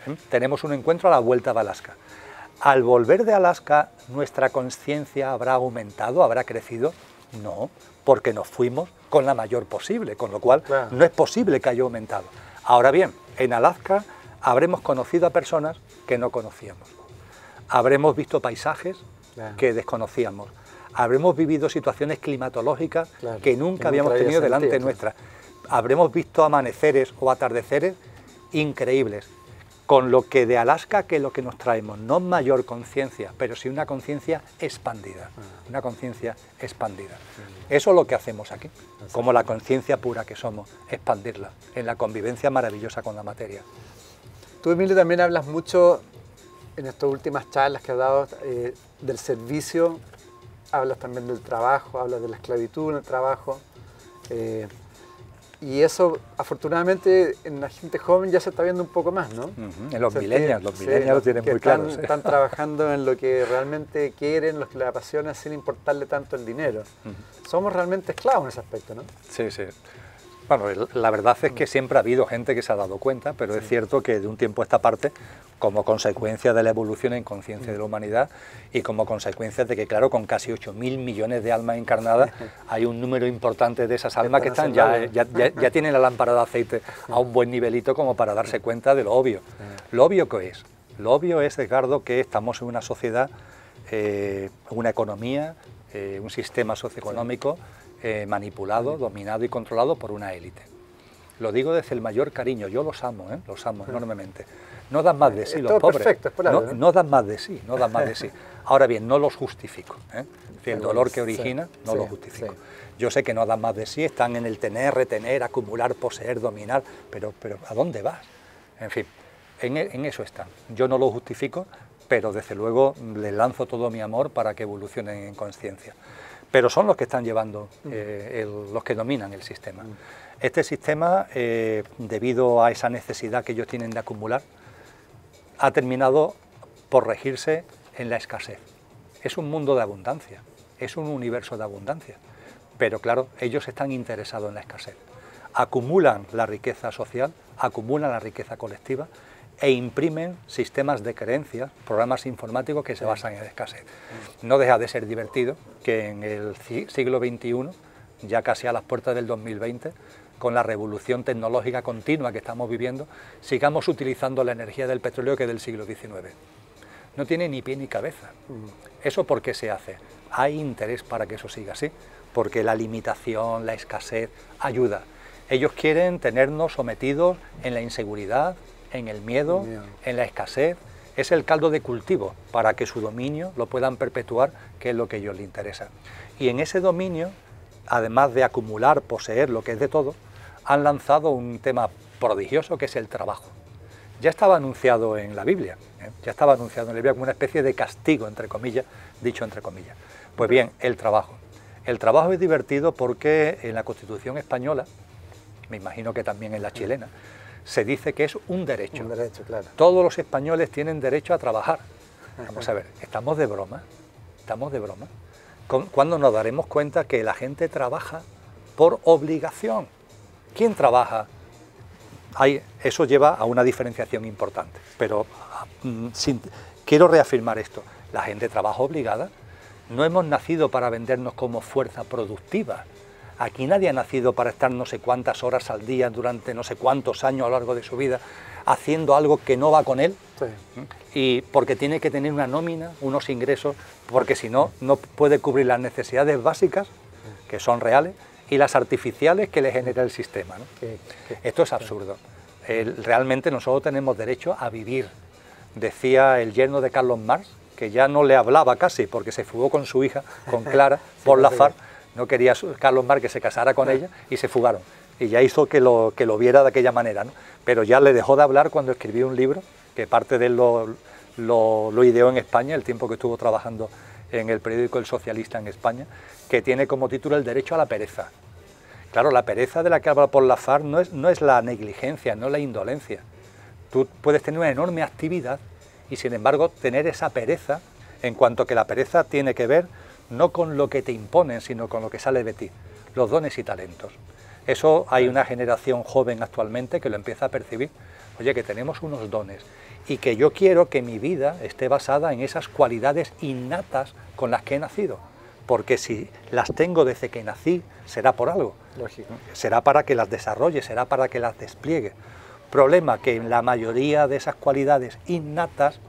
¿eh? Tenemos un encuentro a la vuelta de Alaska. Al volver de Alaska, ¿nuestra conciencia habrá aumentado, habrá crecido? No, porque nos fuimos con la mayor posible, con lo cual no es posible que haya aumentado. Ahora bien, en Alaska habremos conocido a personas que no conocíamos habremos visto paisajes que desconocíamos, habremos vivido situaciones climatológicas que nunca habíamos tenido delante nuestra, habremos visto amaneceres o atardeceres increíbles, con lo que de Alaska que lo que nos traemos, no mayor conciencia, pero sí una conciencia expandida, ah. una conciencia expandida. Eso es lo que hacemos aquí, como la conciencia pura que somos, expandirla en la convivencia maravillosa con la materia. Tú, Emilio, también hablas mucho en estas últimas charlas que has dado eh, del servicio, hablas también del trabajo, hablas de la esclavitud en el trabajo. Eh, y eso, afortunadamente, en la gente joven ya se está viendo un poco más, ¿no? En los milenios, los milenios lo tienen muy claro. Están trabajando en lo que realmente quieren, los que les apasiona, sin importarle tanto el dinero. Somos realmente esclavos en ese aspecto, ¿no? Sí, sí. Bueno, la verdad es que siempre ha habido gente que se ha dado cuenta, pero es cierto que de un tiempo a esta parte, como consecuencia de la evolución en conciencia de la humanidad y como consecuencia de que, claro, con casi 8.000 millones de almas encarnadas, hay un número importante de esas almas que están ya, ya, ya, tienen la lámpara de aceite a un buen nivelito como para darse cuenta de lo obvio. Lo obvio que es, lo obvio es, Edgardo, que estamos en una sociedad, eh, una economía, eh, un sistema socioeconómico eh, manipulado, dominado y controlado por una élite. Lo digo desde el mayor cariño, yo los amo, ¿eh? los amo enormemente. No dan más de sí los pobres. no, dan más de sí, no dan más de sí. Ahora bien, no los justifico. ¿eh? El dolor que origina no lo justifico. Yo sé que no dan más de sí, están en el tener, retener, acumular, poseer, dominar, pero, pero ¿a dónde vas? En fin, en, en eso están. Yo no lo justifico, pero desde luego les lanzo todo mi amor para que evolucionen en conciencia pero son los que están llevando, eh, los que dominan el sistema. Este sistema, eh, debido a esa necesidad que ellos tienen de acumular, ha terminado por regirse en la escasez. Es un mundo de abundancia, es un universo de abundancia, pero claro, ellos están interesados en la escasez. Acumulan la riqueza social, acumulan la riqueza colectiva e imprimen sistemas de creencias, programas informáticos que se basan en escasez. No deja de ser divertido que en el siglo XXI, ya casi a las puertas del 2020, con la revolución tecnológica continua que estamos viviendo, sigamos utilizando la energía del petróleo que es del siglo XIX. No tiene ni pie ni cabeza. ¿Eso por qué se hace? Hay interés para que eso siga así, porque la limitación, la escasez ayuda. Ellos quieren tenernos sometidos en la inseguridad, en el miedo, en la escasez. Es el caldo de cultivo para que su dominio lo puedan perpetuar, que es lo que a ellos les interesa. Y en ese dominio, además de acumular, poseer lo que es de todo, han lanzado un tema prodigioso que es el trabajo. Ya estaba anunciado en la Biblia, ¿eh? ya estaba anunciado en la Biblia como una especie de castigo, entre comillas, dicho entre comillas. Pues bien, el trabajo. El trabajo es divertido porque en la Constitución española, me imagino que también en la chilena, se dice que es un derecho. Un derecho, claro. Todos los españoles tienen derecho a trabajar. <laughs> Vamos a ver, ¿estamos de broma? ¿Estamos de broma? ¿Cuándo nos daremos cuenta que la gente trabaja por obligación? ¿Quién trabaja? eso lleva a una diferenciación importante, pero mm, quiero reafirmar esto. La gente trabaja obligada. No hemos nacido para vendernos como fuerza productiva, Aquí nadie ha nacido para estar no sé cuántas horas al día durante no sé cuántos años a lo largo de su vida haciendo algo que no va con él y porque tiene que tener una nómina, unos ingresos, porque si no, no puede cubrir las necesidades básicas, que son reales, y las artificiales que le genera el sistema. Esto es absurdo. realmente nosotros tenemos derecho a vivir. Decía el yerno de Carlos Marx, que ya no le hablaba casi porque se fugó con su hija, con <laughs> Clara, por la FARC, no quería Carlos Mar que se casara con ella y se fugaron. Y ya hizo que lo, que lo viera de aquella manera. ¿no? Pero ya le dejó de hablar cuando escribió un libro, que parte de él lo, lo, ideó en España, el tiempo que estuvo trabajando en el periódico El Socialista en España, que tiene como título El derecho a la pereza. Claro, la pereza de la que habla por la FARC no es, no es la negligencia, no es la indolencia. Tú puedes tener una enorme actividad y sin embargo tener esa pereza, en cuanto que la pereza tiene que ver no con lo que te imponen, sino con lo que sale de ti, los dones y talentos. Eso hay una generación joven actualmente que lo empieza a percibir. Oye, que tenemos unos dones y que yo quiero que mi vida esté basada en esas cualidades innatas con las que he nacido. Porque si las tengo desde que nací, será por algo. Será para que las desarrolle, será para que las despliegue. Problema que en la mayoría de esas cualidades innatas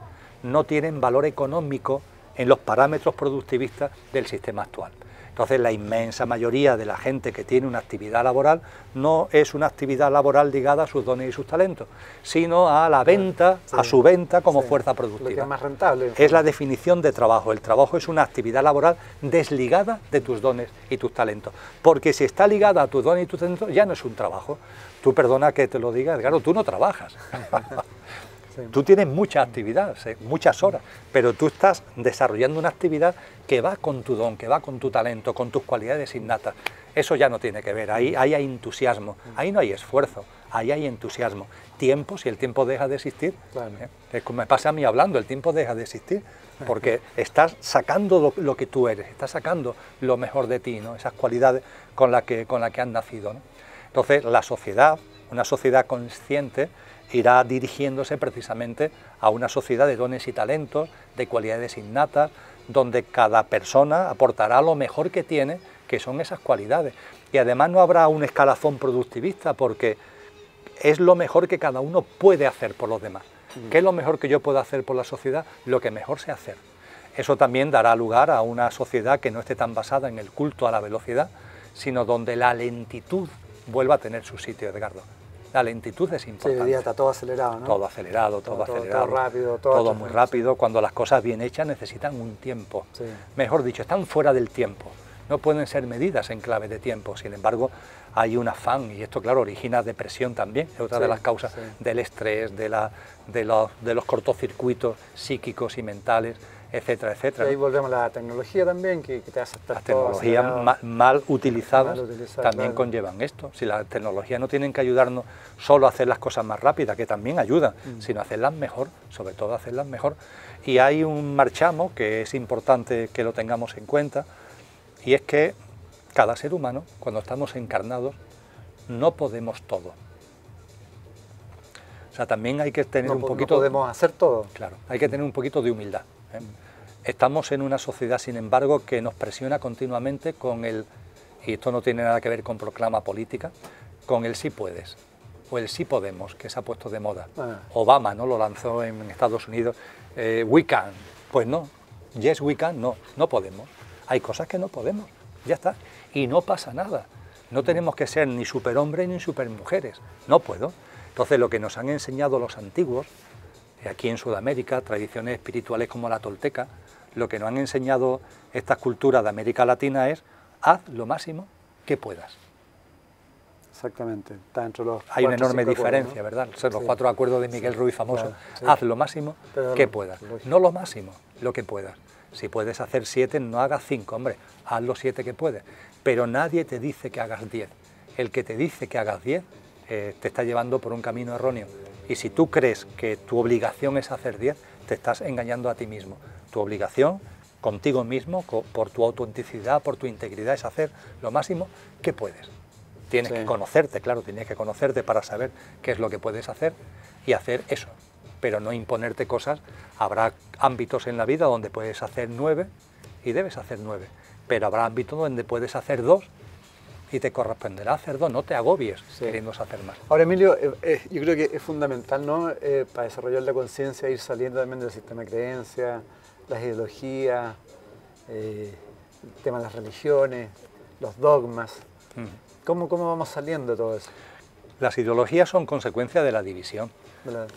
no tienen valor económico en los parámetros productivistas del sistema actual. Entonces la inmensa mayoría de la gente que tiene una actividad laboral no es una actividad laboral ligada a sus dones y sus talentos, sino a la venta, a su venta como fuerza productiva. es más rentable. Es la definición de trabajo. El trabajo es una actividad laboral desligada de tus dones y tus talentos. Porque si está ligada a tus dones y tus talentos, ya no es un trabajo. Tú perdona que te lo diga, Edgardo, tú no trabajas. <laughs> Tú tienes mucha actividad, muchas horas, pero tú estás desarrollando una actividad que va con tu don, que va con tu talento, con tus cualidades innatas. Eso ya no tiene que ver, ahí, hay entusiasmo, ahí no hay esfuerzo, ahí hay entusiasmo. Tiempo, si el tiempo deja de existir, ¿eh? es como me pasa a mí hablando, el tiempo deja de existir, <laughs> porque estás sacando lo, que tú eres, estás sacando lo mejor de ti, ¿no? esas cualidades con las que, con la que has nacido. Entonces, la sociedad, una sociedad consciente, irá dirigiéndose precisamente a una sociedad de dones y talentos, de cualidades innatas, donde cada persona aportará lo mejor que tiene, que son esas cualidades. Y además no habrá un escalafón productivista, porque es lo mejor que cada uno puede hacer por los demás. Mm. ¿Qué es lo mejor que yo puedo hacer por la sociedad? Lo que mejor sé hacer. Eso también dará lugar a una sociedad que no esté tan basada en el culto a la velocidad, sino donde la lentitud vuelva a tener su sitio, Edgardo. La lentitud es importante. Sí, día está todo acelerado, ¿no? Todo acelerado, todo, acelerado. Todo rápido, todo, muy rápido. Cuando las cosas bien hechas necesitan un tiempo. Mejor dicho, están fuera del tiempo. No pueden ser medidas en clave de tiempo. Sin embargo, hay un afán y esto, claro, origina depresión también. Es otra de las causas del estrés, de, la, de, los, de los cortocircuitos psíquicos y mentales etcétera, etcétera. Y ahí volvemos a la tecnología también, que, te hace estar Las tecnologías mal, utilizadas también conllevan esto. Si las tecnologías no tienen que ayudarnos solo a hacer las cosas más rápidas, que también ayudan, mm. sino hacerlas mejor, sobre todo hacerlas mejor. Y hay un marchamo que es importante que lo tengamos en cuenta, y es que cada ser humano, cuando estamos encarnados, no podemos todo. O sea, también hay que tener un poquito... No podemos hacer todo. Claro, hay que tener un poquito de humildad. ¿eh? Estamos en una sociedad, sin embargo, que nos presiona continuamente con el, y esto no tiene nada que ver con proclama política, con el sí puedes o el sí podemos, que se ha puesto de moda. Ah. Obama no lo lanzó en Estados Unidos, eh, we can, pues no, yes we can, no, no podemos. Hay cosas que no podemos, ya está, y no pasa nada. No tenemos que ser ni superhombres ni supermujeres, no puedo. Entonces lo que nos han enseñado los antiguos, aquí en Sudamérica, tradiciones espirituales como la tolteca, lo que nos han enseñado estas culturas de América Latina es haz lo máximo que puedas. Exactamente, está entre los Hay una enorme diferencia, ¿verdad? los cuatro acuerdos de Miguel Ruiz famoso. Haz lo máximo que puedas. No lo máximo, lo que puedas. Si puedes hacer siete, no hagas cinco, hombre, haz los siete que puedes. Pero nadie te dice que hagas diez. El que te dice que hagas diez eh, te está llevando por un camino erróneo. Y si tú crees que tu obligación es hacer 10, te estás engañando a ti mismo. Tu obligación contigo mismo, por tu autenticidad, por tu integridad, es hacer lo máximo que puedes. Tienes que conocerte, claro, tienes que conocerte para saber qué es lo que puedes hacer y hacer eso, pero no imponerte cosas. Habrá ámbitos en la vida donde puedes hacer nueve y debes hacer nueve, pero habrá ámbitos donde puedes hacer dos y te corresponderá hacer dos, no te agobies queriendo hacer más. Ahora, Emilio, eh, eh, yo creo que es fundamental, ¿no?, eh, para desarrollar la conciencia, ir saliendo también del sistema de creencias, las ideologías, el tema de las religiones, los dogmas. ¿Cómo, ¿Cómo vamos saliendo de todo eso? Las ideologías son consecuencia de la división.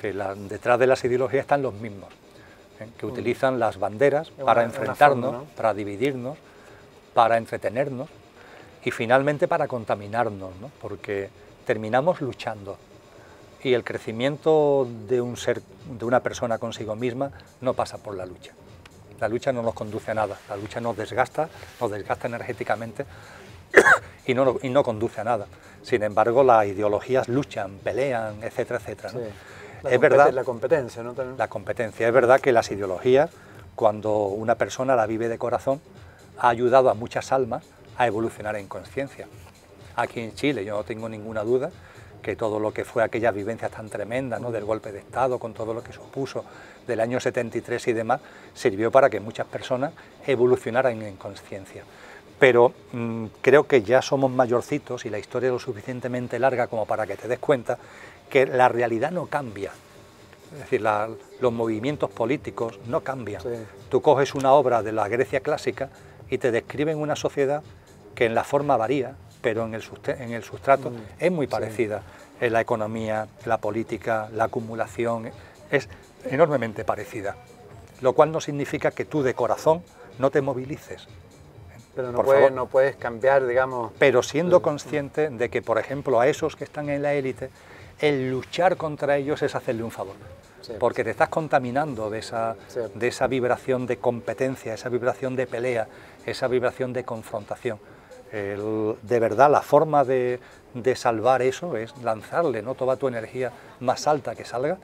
Que detrás de las ideologías están los mismos, que mm. utilizan las banderas para enfrentarnos, para dividirnos, para entretenernos y finalmente para contaminarnos, porque terminamos luchando y el crecimiento de un ser, de una persona consigo misma no pasa por la lucha. La lucha no nos conduce a nada, la lucha nos desgasta, nos desgasta energéticamente <coughs> y no, y no conduce a nada. Sin embargo, las ideologías luchan, pelean, etcétera, etcétera. es verdad, la competencia, ¿no? La competencia. Es verdad que las ideologías, cuando una persona la vive de corazón, ha ayudado a muchas almas a evolucionar en conciencia. Aquí en Chile yo no tengo ninguna duda que todo lo que fue aquella vivencia tan tremenda ¿no? del golpe de Estado, con todo lo que supuso del año 73 y demás, sirvió para que muchas personas evolucionaran en conciencia. Pero mm, creo que ya somos mayorcitos y la historia es lo suficientemente larga como para que te des cuenta que la realidad no cambia. Es decir, los movimientos políticos no cambian. Tú coges una obra de la Grecia clásica y te describen una sociedad que en la forma varía, pero en el, en el sustrato mm, es muy parecida. En la economía, la política, la acumulación, es enormemente parecida. Lo cual no significa que tú de corazón no te movilices. Pero no, puedes, no puedes cambiar, digamos... Pero siendo consciente de que, por ejemplo, a esos que están en la élite, el luchar contra ellos es hacerle un favor. porque te estás contaminando de esa, de esa vibración de competencia, esa vibración de pelea, esa vibración de confrontación de verdad la forma de, salvar eso es lanzarle ¿no? toda tu energía más alta que salga,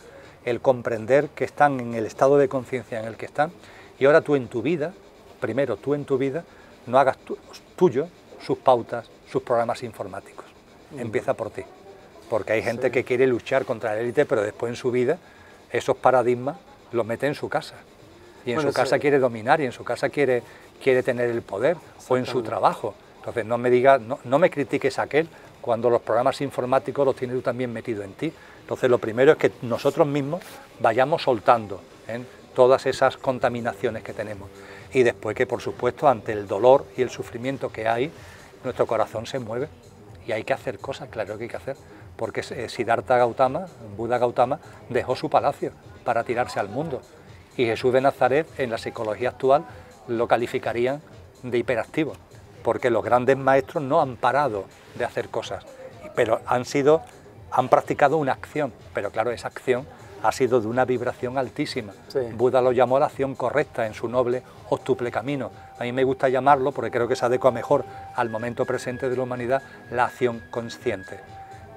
el comprender que están en el estado de conciencia en el que están y ahora tú en tu vida, primero tú en tu vida, no hagas tuyo sus pautas, sus programas informáticos. Mm. Empieza por ti. Porque hay gente que quiere luchar contra la élite, pero después en su vida esos paradigmas los mete en su casa. Y en su casa quiere dominar, y en su casa quiere, quiere tener el poder, o en su trabajo. Entonces no me digas, no, me critiques a aquel cuando los programas informáticos los tienes tú también metido en ti. Entonces lo primero es que nosotros mismos vayamos soltando ¿eh? todas esas contaminaciones que tenemos. Y después que por supuesto ante el dolor y el sufrimiento que hay, nuestro corazón se mueve y hay que hacer cosas, claro que hay que hacer. Porque eh, Siddhartha Gautama, Buda Gautama, dejó su palacio para tirarse al mundo. Y Jesús de Nazaret, en la psicología actual, lo calificarían de hiperactivo porque los grandes maestros no han parado de hacer cosas, pero han sido, han practicado una acción, pero claro, esa acción ha sido de una vibración altísima. Buda lo llamó la acción correcta en su noble octuple camino. A mí me gusta llamarlo, porque creo que se adecua mejor al momento presente de la humanidad, la acción consciente.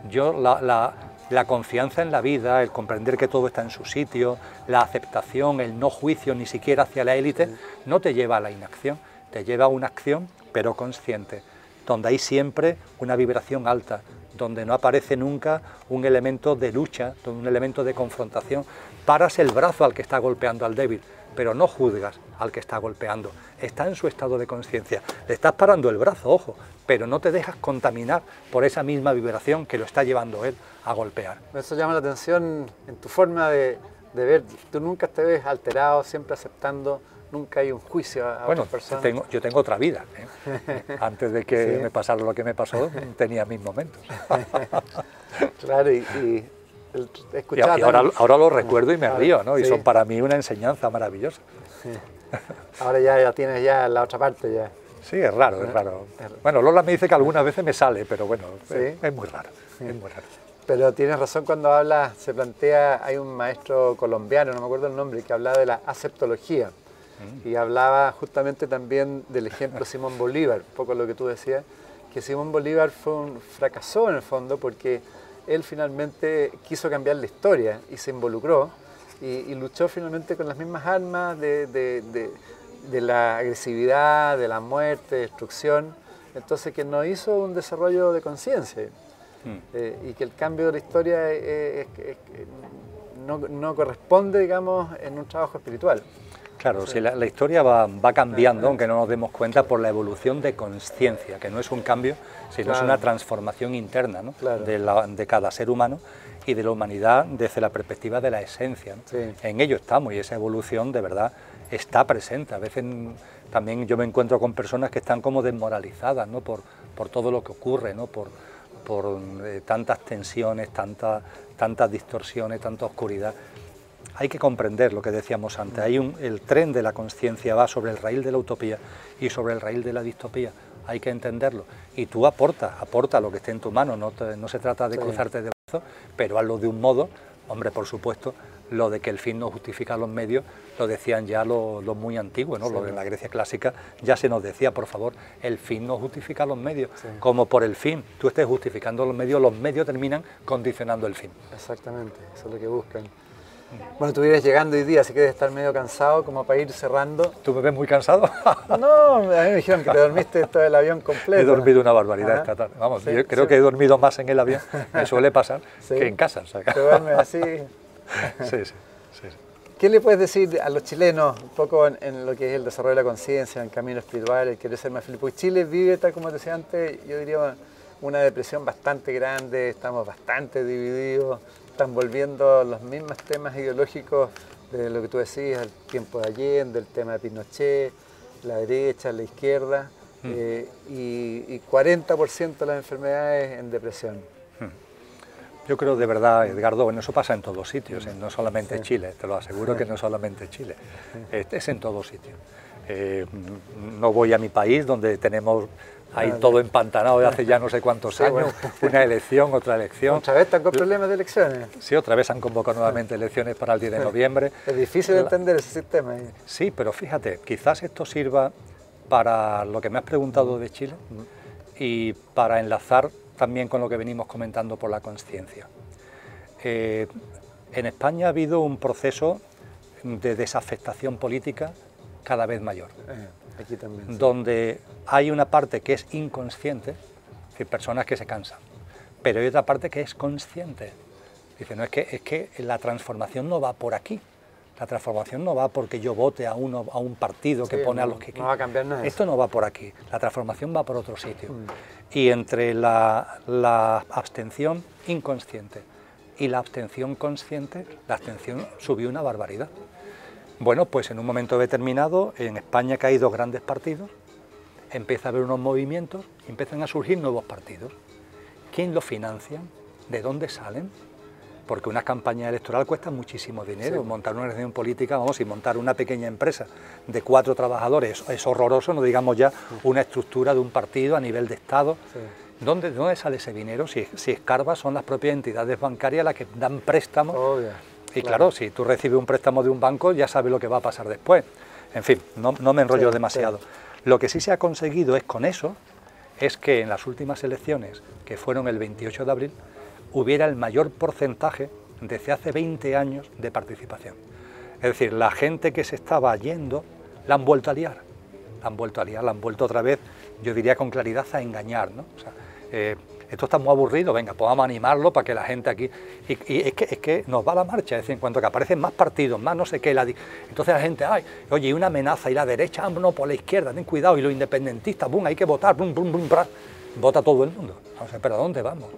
Yo, la, la confianza en la vida, el comprender que todo está en su sitio, la aceptación, el no juicio ni siquiera hacia la élite, no te lleva a la inacción, te lleva a una acción pero consciente, donde hay siempre una vibración alta, donde no aparece nunca un elemento de lucha, un elemento de confrontación. Paras el brazo al que está golpeando al débil, pero no juzgas al que está golpeando. Está en su estado de conciencia. Le estás parando el brazo, ojo, pero no te dejas contaminar por esa misma vibración que lo está llevando él a golpear. Eso llama la atención en tu forma de, de ver. Tú nunca te ves alterado, siempre aceptando nunca hay un juicio a bueno, Tengo, yo tengo otra vida. ¿eh? <laughs> Antes de que me pasara lo que me pasó, tenía mis momentos. <laughs> claro, y, ahora, ahora, lo recuerdo y me río, ¿no? Y son para mí una enseñanza maravillosa. Ahora ya, ya tienes ya la otra parte ya. Sí, es raro, es raro. Bueno, Lola me dice que algunas veces me sale, pero bueno, es, muy raro, es muy raro. Pero tienes razón cuando habla, se plantea, hay un maestro colombiano, no me acuerdo el nombre, que hablaba de la aceptología y hablaba justamente también del ejemplo Simón Bolívar, un poco lo que tú decías, que Simón Bolívar fue un fracasó en el fondo porque él finalmente quiso cambiar la historia y se involucró y, luchó finalmente con las mismas armas de, de, la agresividad, de la muerte, destrucción, entonces que no hizo un desarrollo de conciencia mm. eh, y que el cambio de la historia no, no corresponde, digamos, en un trabajo espiritual. Claro, si la, historia va, cambiando, aunque no nos demos cuenta, por la evolución de conciencia, que no es un cambio, sino es una transformación interna de, cada ser humano y de la humanidad desde la perspectiva de la esencia. En ello estamos y esa evolución de verdad está presente. A veces también yo me encuentro con personas que están como desmoralizadas ¿no? por, por todo lo que ocurre, ¿no? por, por eh, tantas tensiones, tantas tantas distorsiones, tanta oscuridad hay que comprender lo que decíamos antes. Hay un, el tren de la conciencia va sobre el raíl de la utopía y sobre el raíl de la distopía. Hay que entenderlo. Y tú aporta, aporta lo que esté en tu mano. No, no se trata de cruzarte de brazos, pero hazlo de un modo, hombre, por supuesto, lo de que el fin no justifica los medios, lo decían ya los, muy antiguos, ¿no? Lo de la Grecia clásica ya se nos decía, por favor, el fin no justifica los medios. Como por el fin tú estés justificando los medios, los medios terminan condicionando el fin. Exactamente, eso es lo que buscan. Bueno, tú vienes llegando hoy día, así que debes estar medio cansado, como para ir cerrando. ¿Tú me ves muy cansado? <laughs> no, a mí me dijeron que te dormiste todo el avión completo. He dormido una barbaridad esta tarde. Vamos, yo creo que he dormido más en el avión, me <laughs> suele pasar, que en casa. ¿Te duermes así? <laughs> sí, sí, sí, ¿Qué le puedes decir a los chilenos un poco en, lo que es el desarrollo de la conciencia, en el camino espiritual, el querer ser más feliz? Porque Chile vive, tal como decía antes, yo diría una depresión bastante grande, estamos bastante divididos, están volviendo los mismos temas ideológicos de lo que tú decías, el tiempo de Allende, el tema de Pinochet, la derecha, la izquierda, mm. eh, y, 40% de las enfermedades en depresión. Mm. Yo creo de verdad, Edgardo, bueno, eso pasa en todos sitios, no solamente en Chile, te lo aseguro que no solamente en Chile, es, en todos sitios. Eh, no voy a mi país donde tenemos ahí todo empantanado de hace ya no sé cuántos años, una elección, otra elección. ¿Otra vez están con problemas de elecciones? Sí, otra vez han convocado nuevamente elecciones para el 10 de noviembre. Es difícil de entender ese sistema. Sí, pero fíjate, quizás esto sirva para lo que me has preguntado de Chile y para enlazar también con lo que venimos comentando por la conciencia. Eh, en España ha habido un proceso de desafectación política cada vez mayor. Aquí también. Donde hay una parte que es inconsciente, es decir, personas que se cansan, pero hay otra parte que es consciente. Dice, no, es que, es que la transformación no va por aquí. La transformación no va porque yo vote a, uno, a un partido que pone a los que... No va a cambiar nada. Esto no va por aquí. La transformación va por otro sitio. Mm. Y entre la, la abstención inconsciente y la abstención consciente, la abstención subió una barbaridad. Bueno, pues en un momento determinado, en España que hay dos grandes partidos, empieza a haber unos movimientos y empiezan a surgir nuevos partidos. ¿Quién los financia? ¿De dónde salen? Porque una campaña electoral cuesta muchísimo dinero. Montar una organización política, vamos, y montar una pequeña empresa de cuatro trabajadores es horroroso, no digamos ya una estructura de un partido a nivel de Estado. ¿Dónde, ¿De dónde sale ese dinero? Si, si escarba son las propias entidades bancarias las que dan préstamos. Y claro. si tú recibes un préstamo de un banco, ya sabes lo que va a pasar después. En fin, no, me enrollo demasiado. Lo que sí se ha conseguido es con eso, es que en las últimas elecciones, que fueron el 28 de abril, hubiera el mayor porcentaje desde hace 20 años de participación. Es decir, la gente que se estaba yendo la han vuelto a liar, la han vuelto a liar, la han vuelto otra vez, yo diría con claridad, a engañar. ¿no? Eh, esto está muy aburrido, venga, vamos a animarlo para que la gente aquí... Y, es, que, es que nos va la marcha, es decir, en cuanto que aparecen más partidos, más no sé qué, la, entonces la gente, ay, oye, y una amenaza, y la derecha, ah, no, por la izquierda, ten cuidado, y los independentistas, bum, hay que votar, bum, bum, bum, vota todo el mundo. O sea, pero ¿a dónde vamos?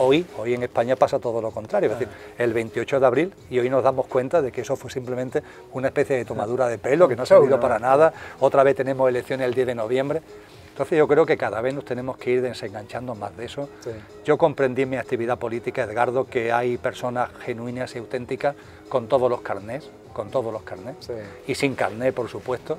Hoy, hoy en España pasa todo lo contrario, es decir, el 28 de abril y hoy nos damos cuenta de que eso fue simplemente una especie de tomadura de pelo que no ha servido para nada, otra vez tenemos elecciones el 10 de noviembre, entonces yo creo que cada vez nos tenemos que ir desenganchando más de eso. Yo comprendí en mi actividad política, Edgardo, que hay personas genuinas y auténticas con todos los carnés, con todos los carnés, y sin carné, por supuesto.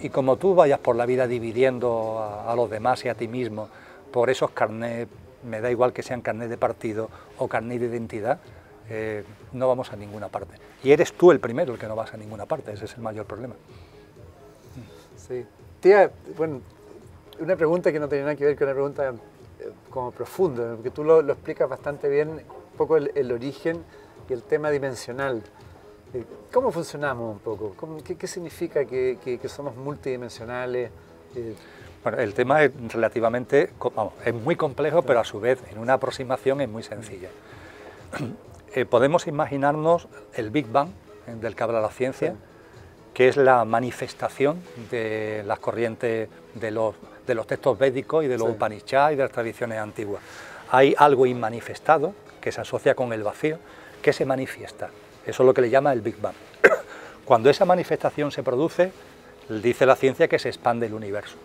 Y como tú vayas por la vida dividiendo a, los demás y a ti mismo por esos carnés, me da igual que sean carnés de partido o carnés de identidad, eh, no vamos a ninguna parte. Y eres tú el primero el que no vas a ninguna parte, ese es el mayor problema. Sí. Tía, bueno, una pregunta que no tiene nada que ver con una pregunta eh, como profunda, porque tú lo, explicas bastante bien, un poco el, origen y el tema dimensional. Eh, ¿Cómo funcionamos un poco? qué, significa que, somos multidimensionales? Eh, bueno, el tema es relativamente, vamos, es muy complejo, pero a su vez en una aproximación es muy sencilla. <clears throat> podemos imaginarnos el Big Bang, del que habla la ciencia, que es la manifestación de las corrientes de los de los textos védicos y de los Upanishads y de las tradiciones antiguas. Hay algo inmanifestado que se asocia con el vacío, que se manifiesta. Eso es lo que le llama el Big Bang. <coughs> Cuando esa manifestación se produce, dice la ciencia que se expande el universo.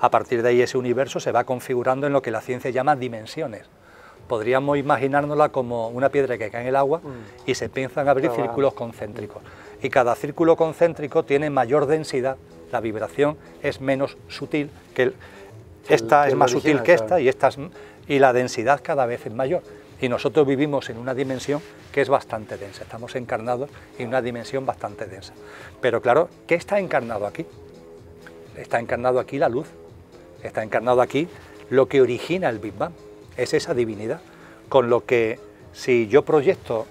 A partir de ahí ese universo se va configurando en lo que la ciencia llama dimensiones. Podríamos imaginárnosla como una piedra que cae en el agua mm. y se empiezan a abrir círculos concéntricos. Y cada círculo concéntrico tiene mayor densidad la vibración es menos sutil que esta es más sutil que esta y esta y la densidad cada vez es mayor. Y nosotros vivimos en una dimensión que es bastante densa, estamos encarnados en una dimensión bastante densa. Pero claro, ¿qué está encarnado aquí? Está encarnado aquí la luz, está encarnado aquí lo que origina el Big Bang, es esa divinidad. Con lo que si yo proyecto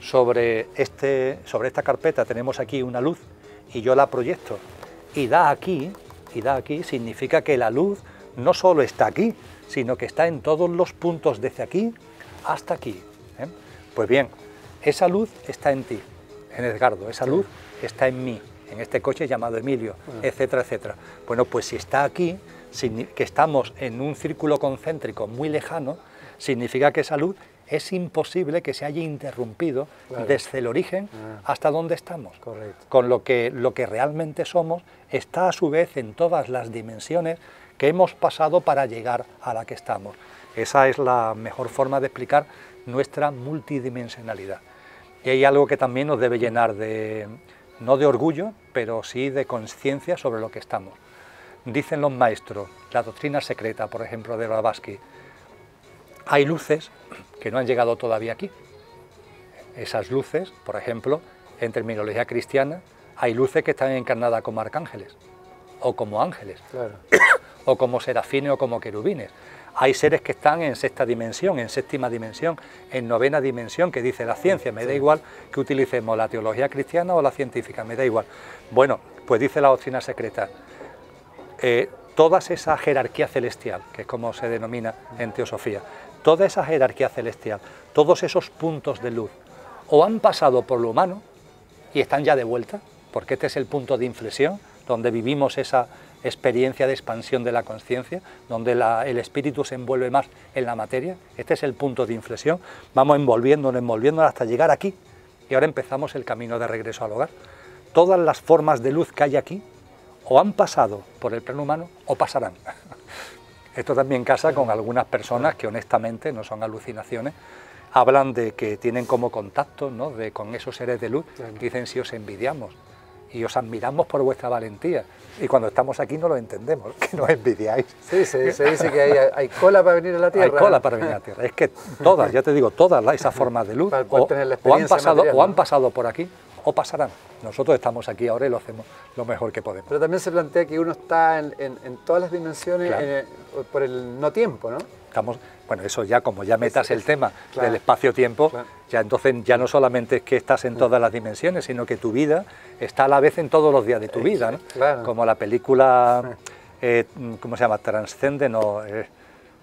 sobre, este, sobre esta carpeta, tenemos aquí una luz, y yo la proyecto y da aquí, y da aquí, significa que la luz no solo está aquí, sino que está en todos los puntos desde aquí hasta aquí. ¿eh? Pues bien, esa luz está en ti, en Edgardo, esa luz está en mí, en este coche llamado Emilio, ah. etcétera, etcétera. Bueno, pues si está aquí, que estamos en un círculo concéntrico muy lejano, significa que esa luz es imposible que se haya interrumpido desde el origen ah. hasta donde estamos. Con lo que lo que realmente somos está a su vez en todas las dimensiones que hemos pasado para llegar a la que estamos. Esa es la mejor forma de explicar nuestra multidimensionalidad. Y hay algo que también nos debe llenar de, no de orgullo, pero sí de conciencia sobre lo que estamos. Dicen los maestros, la doctrina secreta, por ejemplo, de Blavatsky, hay luces que no han llegado todavía aquí. Esas luces, por ejemplo, en terminología cristiana, hay luces que están encarnadas como arcángeles o como ángeles, <coughs> o como serafines o como querubines. Hay seres que están en sexta dimensión, en séptima dimensión, en novena dimensión, que dice la ciencia, me da igual que utilicemos la teología cristiana o la científica, me da igual. Bueno, pues dice la doctrina secreta, eh, toda esa jerarquía celestial, que es como se denomina en teosofía, toda esa jerarquía celestial, todos esos puntos de luz, o han pasado por lo humano y están ya de vuelta, porque este es el punto de inflexión, donde vivimos esa experiencia de expansión de la conciencia, donde el espíritu se envuelve más en la materia, este es el punto de inflexión, vamos envolviéndonos, envolviéndonos hasta llegar aquí, y ahora empezamos el camino de regreso al hogar. Todas las formas de luz que hay aquí, o han pasado por el plano humano, o pasarán. <laughs> Esto también casa con algunas personas que honestamente no son alucinaciones, hablan de que tienen como contacto ¿no? de, con esos seres de luz, dicen si os envidiamos y os admiramos por vuestra valentía. Y cuando estamos aquí no lo entendemos, <laughs> que nos envidiáis. Sí, se, dice que hay, cola para venir a la Tierra. Hay cola para venir a la Tierra. Es que todas, ya te digo, todas esas formas de luz o, han pasado, o han pasado por aquí o pasarán. Nosotros estamos aquí ahora y lo hacemos lo mejor que podemos. Pero también se plantea que uno está en, todas las dimensiones por el no tiempo, ¿no? Estamos, bueno, eso ya como ya metas el tema del espacio-tiempo, ya entonces ya no solamente es que estás en todas las dimensiones, sino que tu vida está a la vez en todos los días de tu vida, ¿no? Como la película, eh, ¿cómo se llama? Transcende, no... Eh,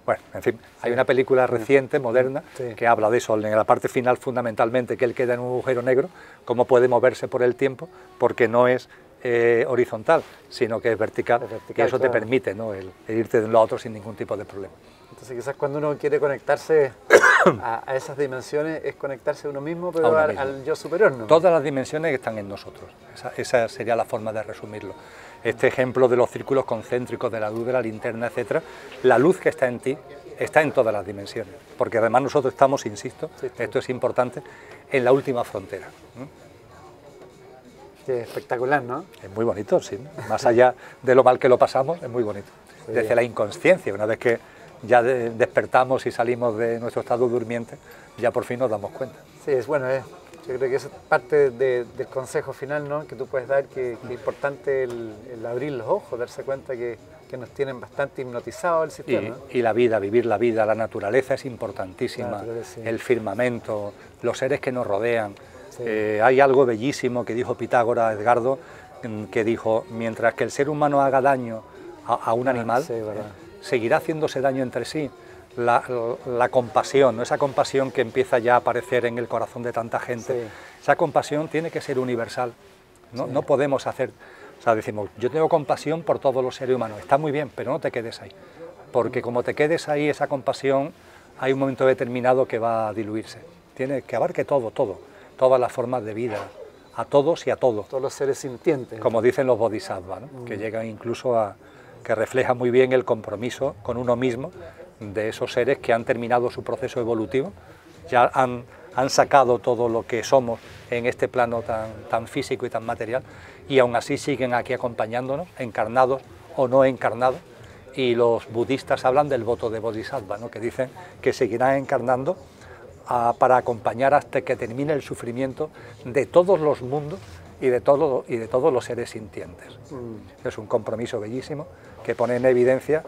bueno, en fin, hay una película reciente, moderna, que habla de eso, en la parte final fundamentalmente, que él queda en un agujero negro, cómo puede moverse por el tiempo, porque no es eh, horizontal, sino que es vertical, y eso te permite ¿no? el, irte de un lado a otro sin ningún tipo de problema. Entonces quizás cuando uno quiere conectarse <coughs> a, esas dimensiones es conectarse a uno mismo, pero al, yo superior. ¿no? Todas las dimensiones están en nosotros, esa, esa sería la forma de resumirlo este ejemplo de los círculos concéntricos, de la luz de la linterna, etcétera, la luz que está en ti está en todas las dimensiones, porque además nosotros estamos, insisto, esto es importante, en la última frontera. Qué espectacular, ¿no? Es muy bonito, sí. Más allá de lo mal que lo pasamos, es muy bonito. Desde la inconsciencia, una vez que ya despertamos y salimos de nuestro estado durmiente, ya por fin nos damos cuenta. Sí, es bueno, ¿eh? Yo creo que eso es parte del consejo final ¿no? que tú puedes dar, que, es importante el, abrir los ojos, darse cuenta que, nos tienen bastante hipnotizados el sistema. Y, la vida, vivir la vida, la naturaleza es importantísima, el firmamento, los seres que nos rodean. Eh, hay algo bellísimo que dijo Pitágoras, Edgardo, que dijo, mientras que el ser humano haga daño a, un ah, animal, eh, seguirá haciéndose daño entre sí la, compasión, esa compasión que empieza ya a aparecer en el corazón de tanta gente. Esa compasión tiene que ser universal. ¿no? no podemos hacer, o sea, decimos, yo tengo compasión por todos los seres humanos, está muy bien, pero no te quedes ahí. Porque como te quedes ahí, esa compasión, hay un momento determinado que va a diluirse. Tiene que abarque todo, todo, todas las formas de vida, a todos y a todos. Todos los seres sintientes. Como dicen los bodhisattvas, que mm. llegan incluso a, que refleja muy bien el compromiso con uno mismo de esos seres que han terminado su proceso evolutivo, ya han, han sacado todo lo que somos en este plano tan, tan físico y tan material, y aún así siguen aquí acompañándonos, encarnados o no encarnados, y los budistas hablan del voto de Bodhisattva, ¿no? que dicen que seguirán encarnando ah, para acompañar hasta que termine el sufrimiento de todos los mundos y de, todo, y de todos los seres sintientes. Mm. Es un compromiso bellísimo que pone en evidencia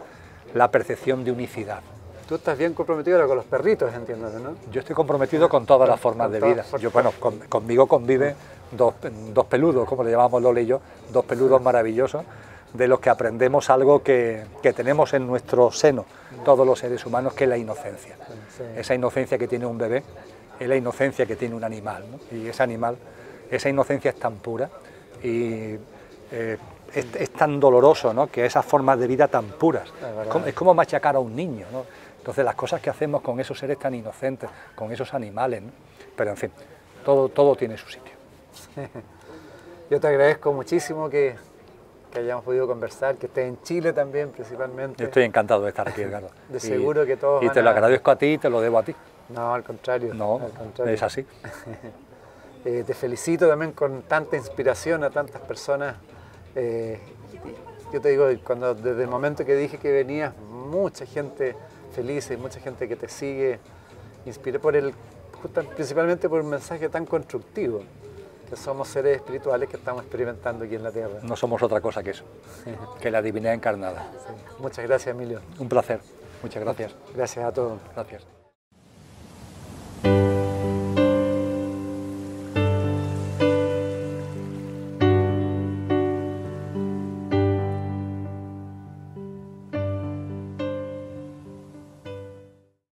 la percepción de unicidad. Tú estás bien comprometido ahora con los perritos, entiendo, ¿no? Yo estoy comprometido con todas las formas de vida. Yo, bueno, conmigo convive dos, dos, peludos, como le llamamos Lole y yo, dos peludos maravillosos, de los que aprendemos algo que, que tenemos en nuestro seno, todos los seres humanos, que es la inocencia. Esa inocencia que tiene un bebé es la inocencia que tiene un animal, ¿no? Y ese animal, esa inocencia es tan pura y eh, es, tan doloroso ¿no? que esas formas de vida tan puras. Es, como machacar a un niño. ¿no? Entonces las cosas que hacemos con esos seres tan inocentes, con esos animales, pero en fin, todo, todo tiene su sitio. <laughs> Yo te agradezco muchísimo que, que hayamos podido conversar, que estés en Chile también principalmente. Yo estoy encantado de estar aquí, <laughs> Edgardo. de seguro que todos Y te lo agradezco a ti y te lo debo a ti. No, al contrario. No, al contrario. es así. <laughs> Eh, te felicito también con tanta inspiración a tantas personas. Eh, yo te digo, cuando desde el momento que dije que venías, mucha gente feliz y mucha gente que te sigue, inspiré por el, principalmente por un mensaje tan constructivo, que somos seres espirituales que estamos experimentando aquí en la Tierra. No somos otra cosa que eso, que la divinidad encarnada. Muchas gracias, Emilio. Un placer. Muchas gracias. Gracias a todos. Gracias.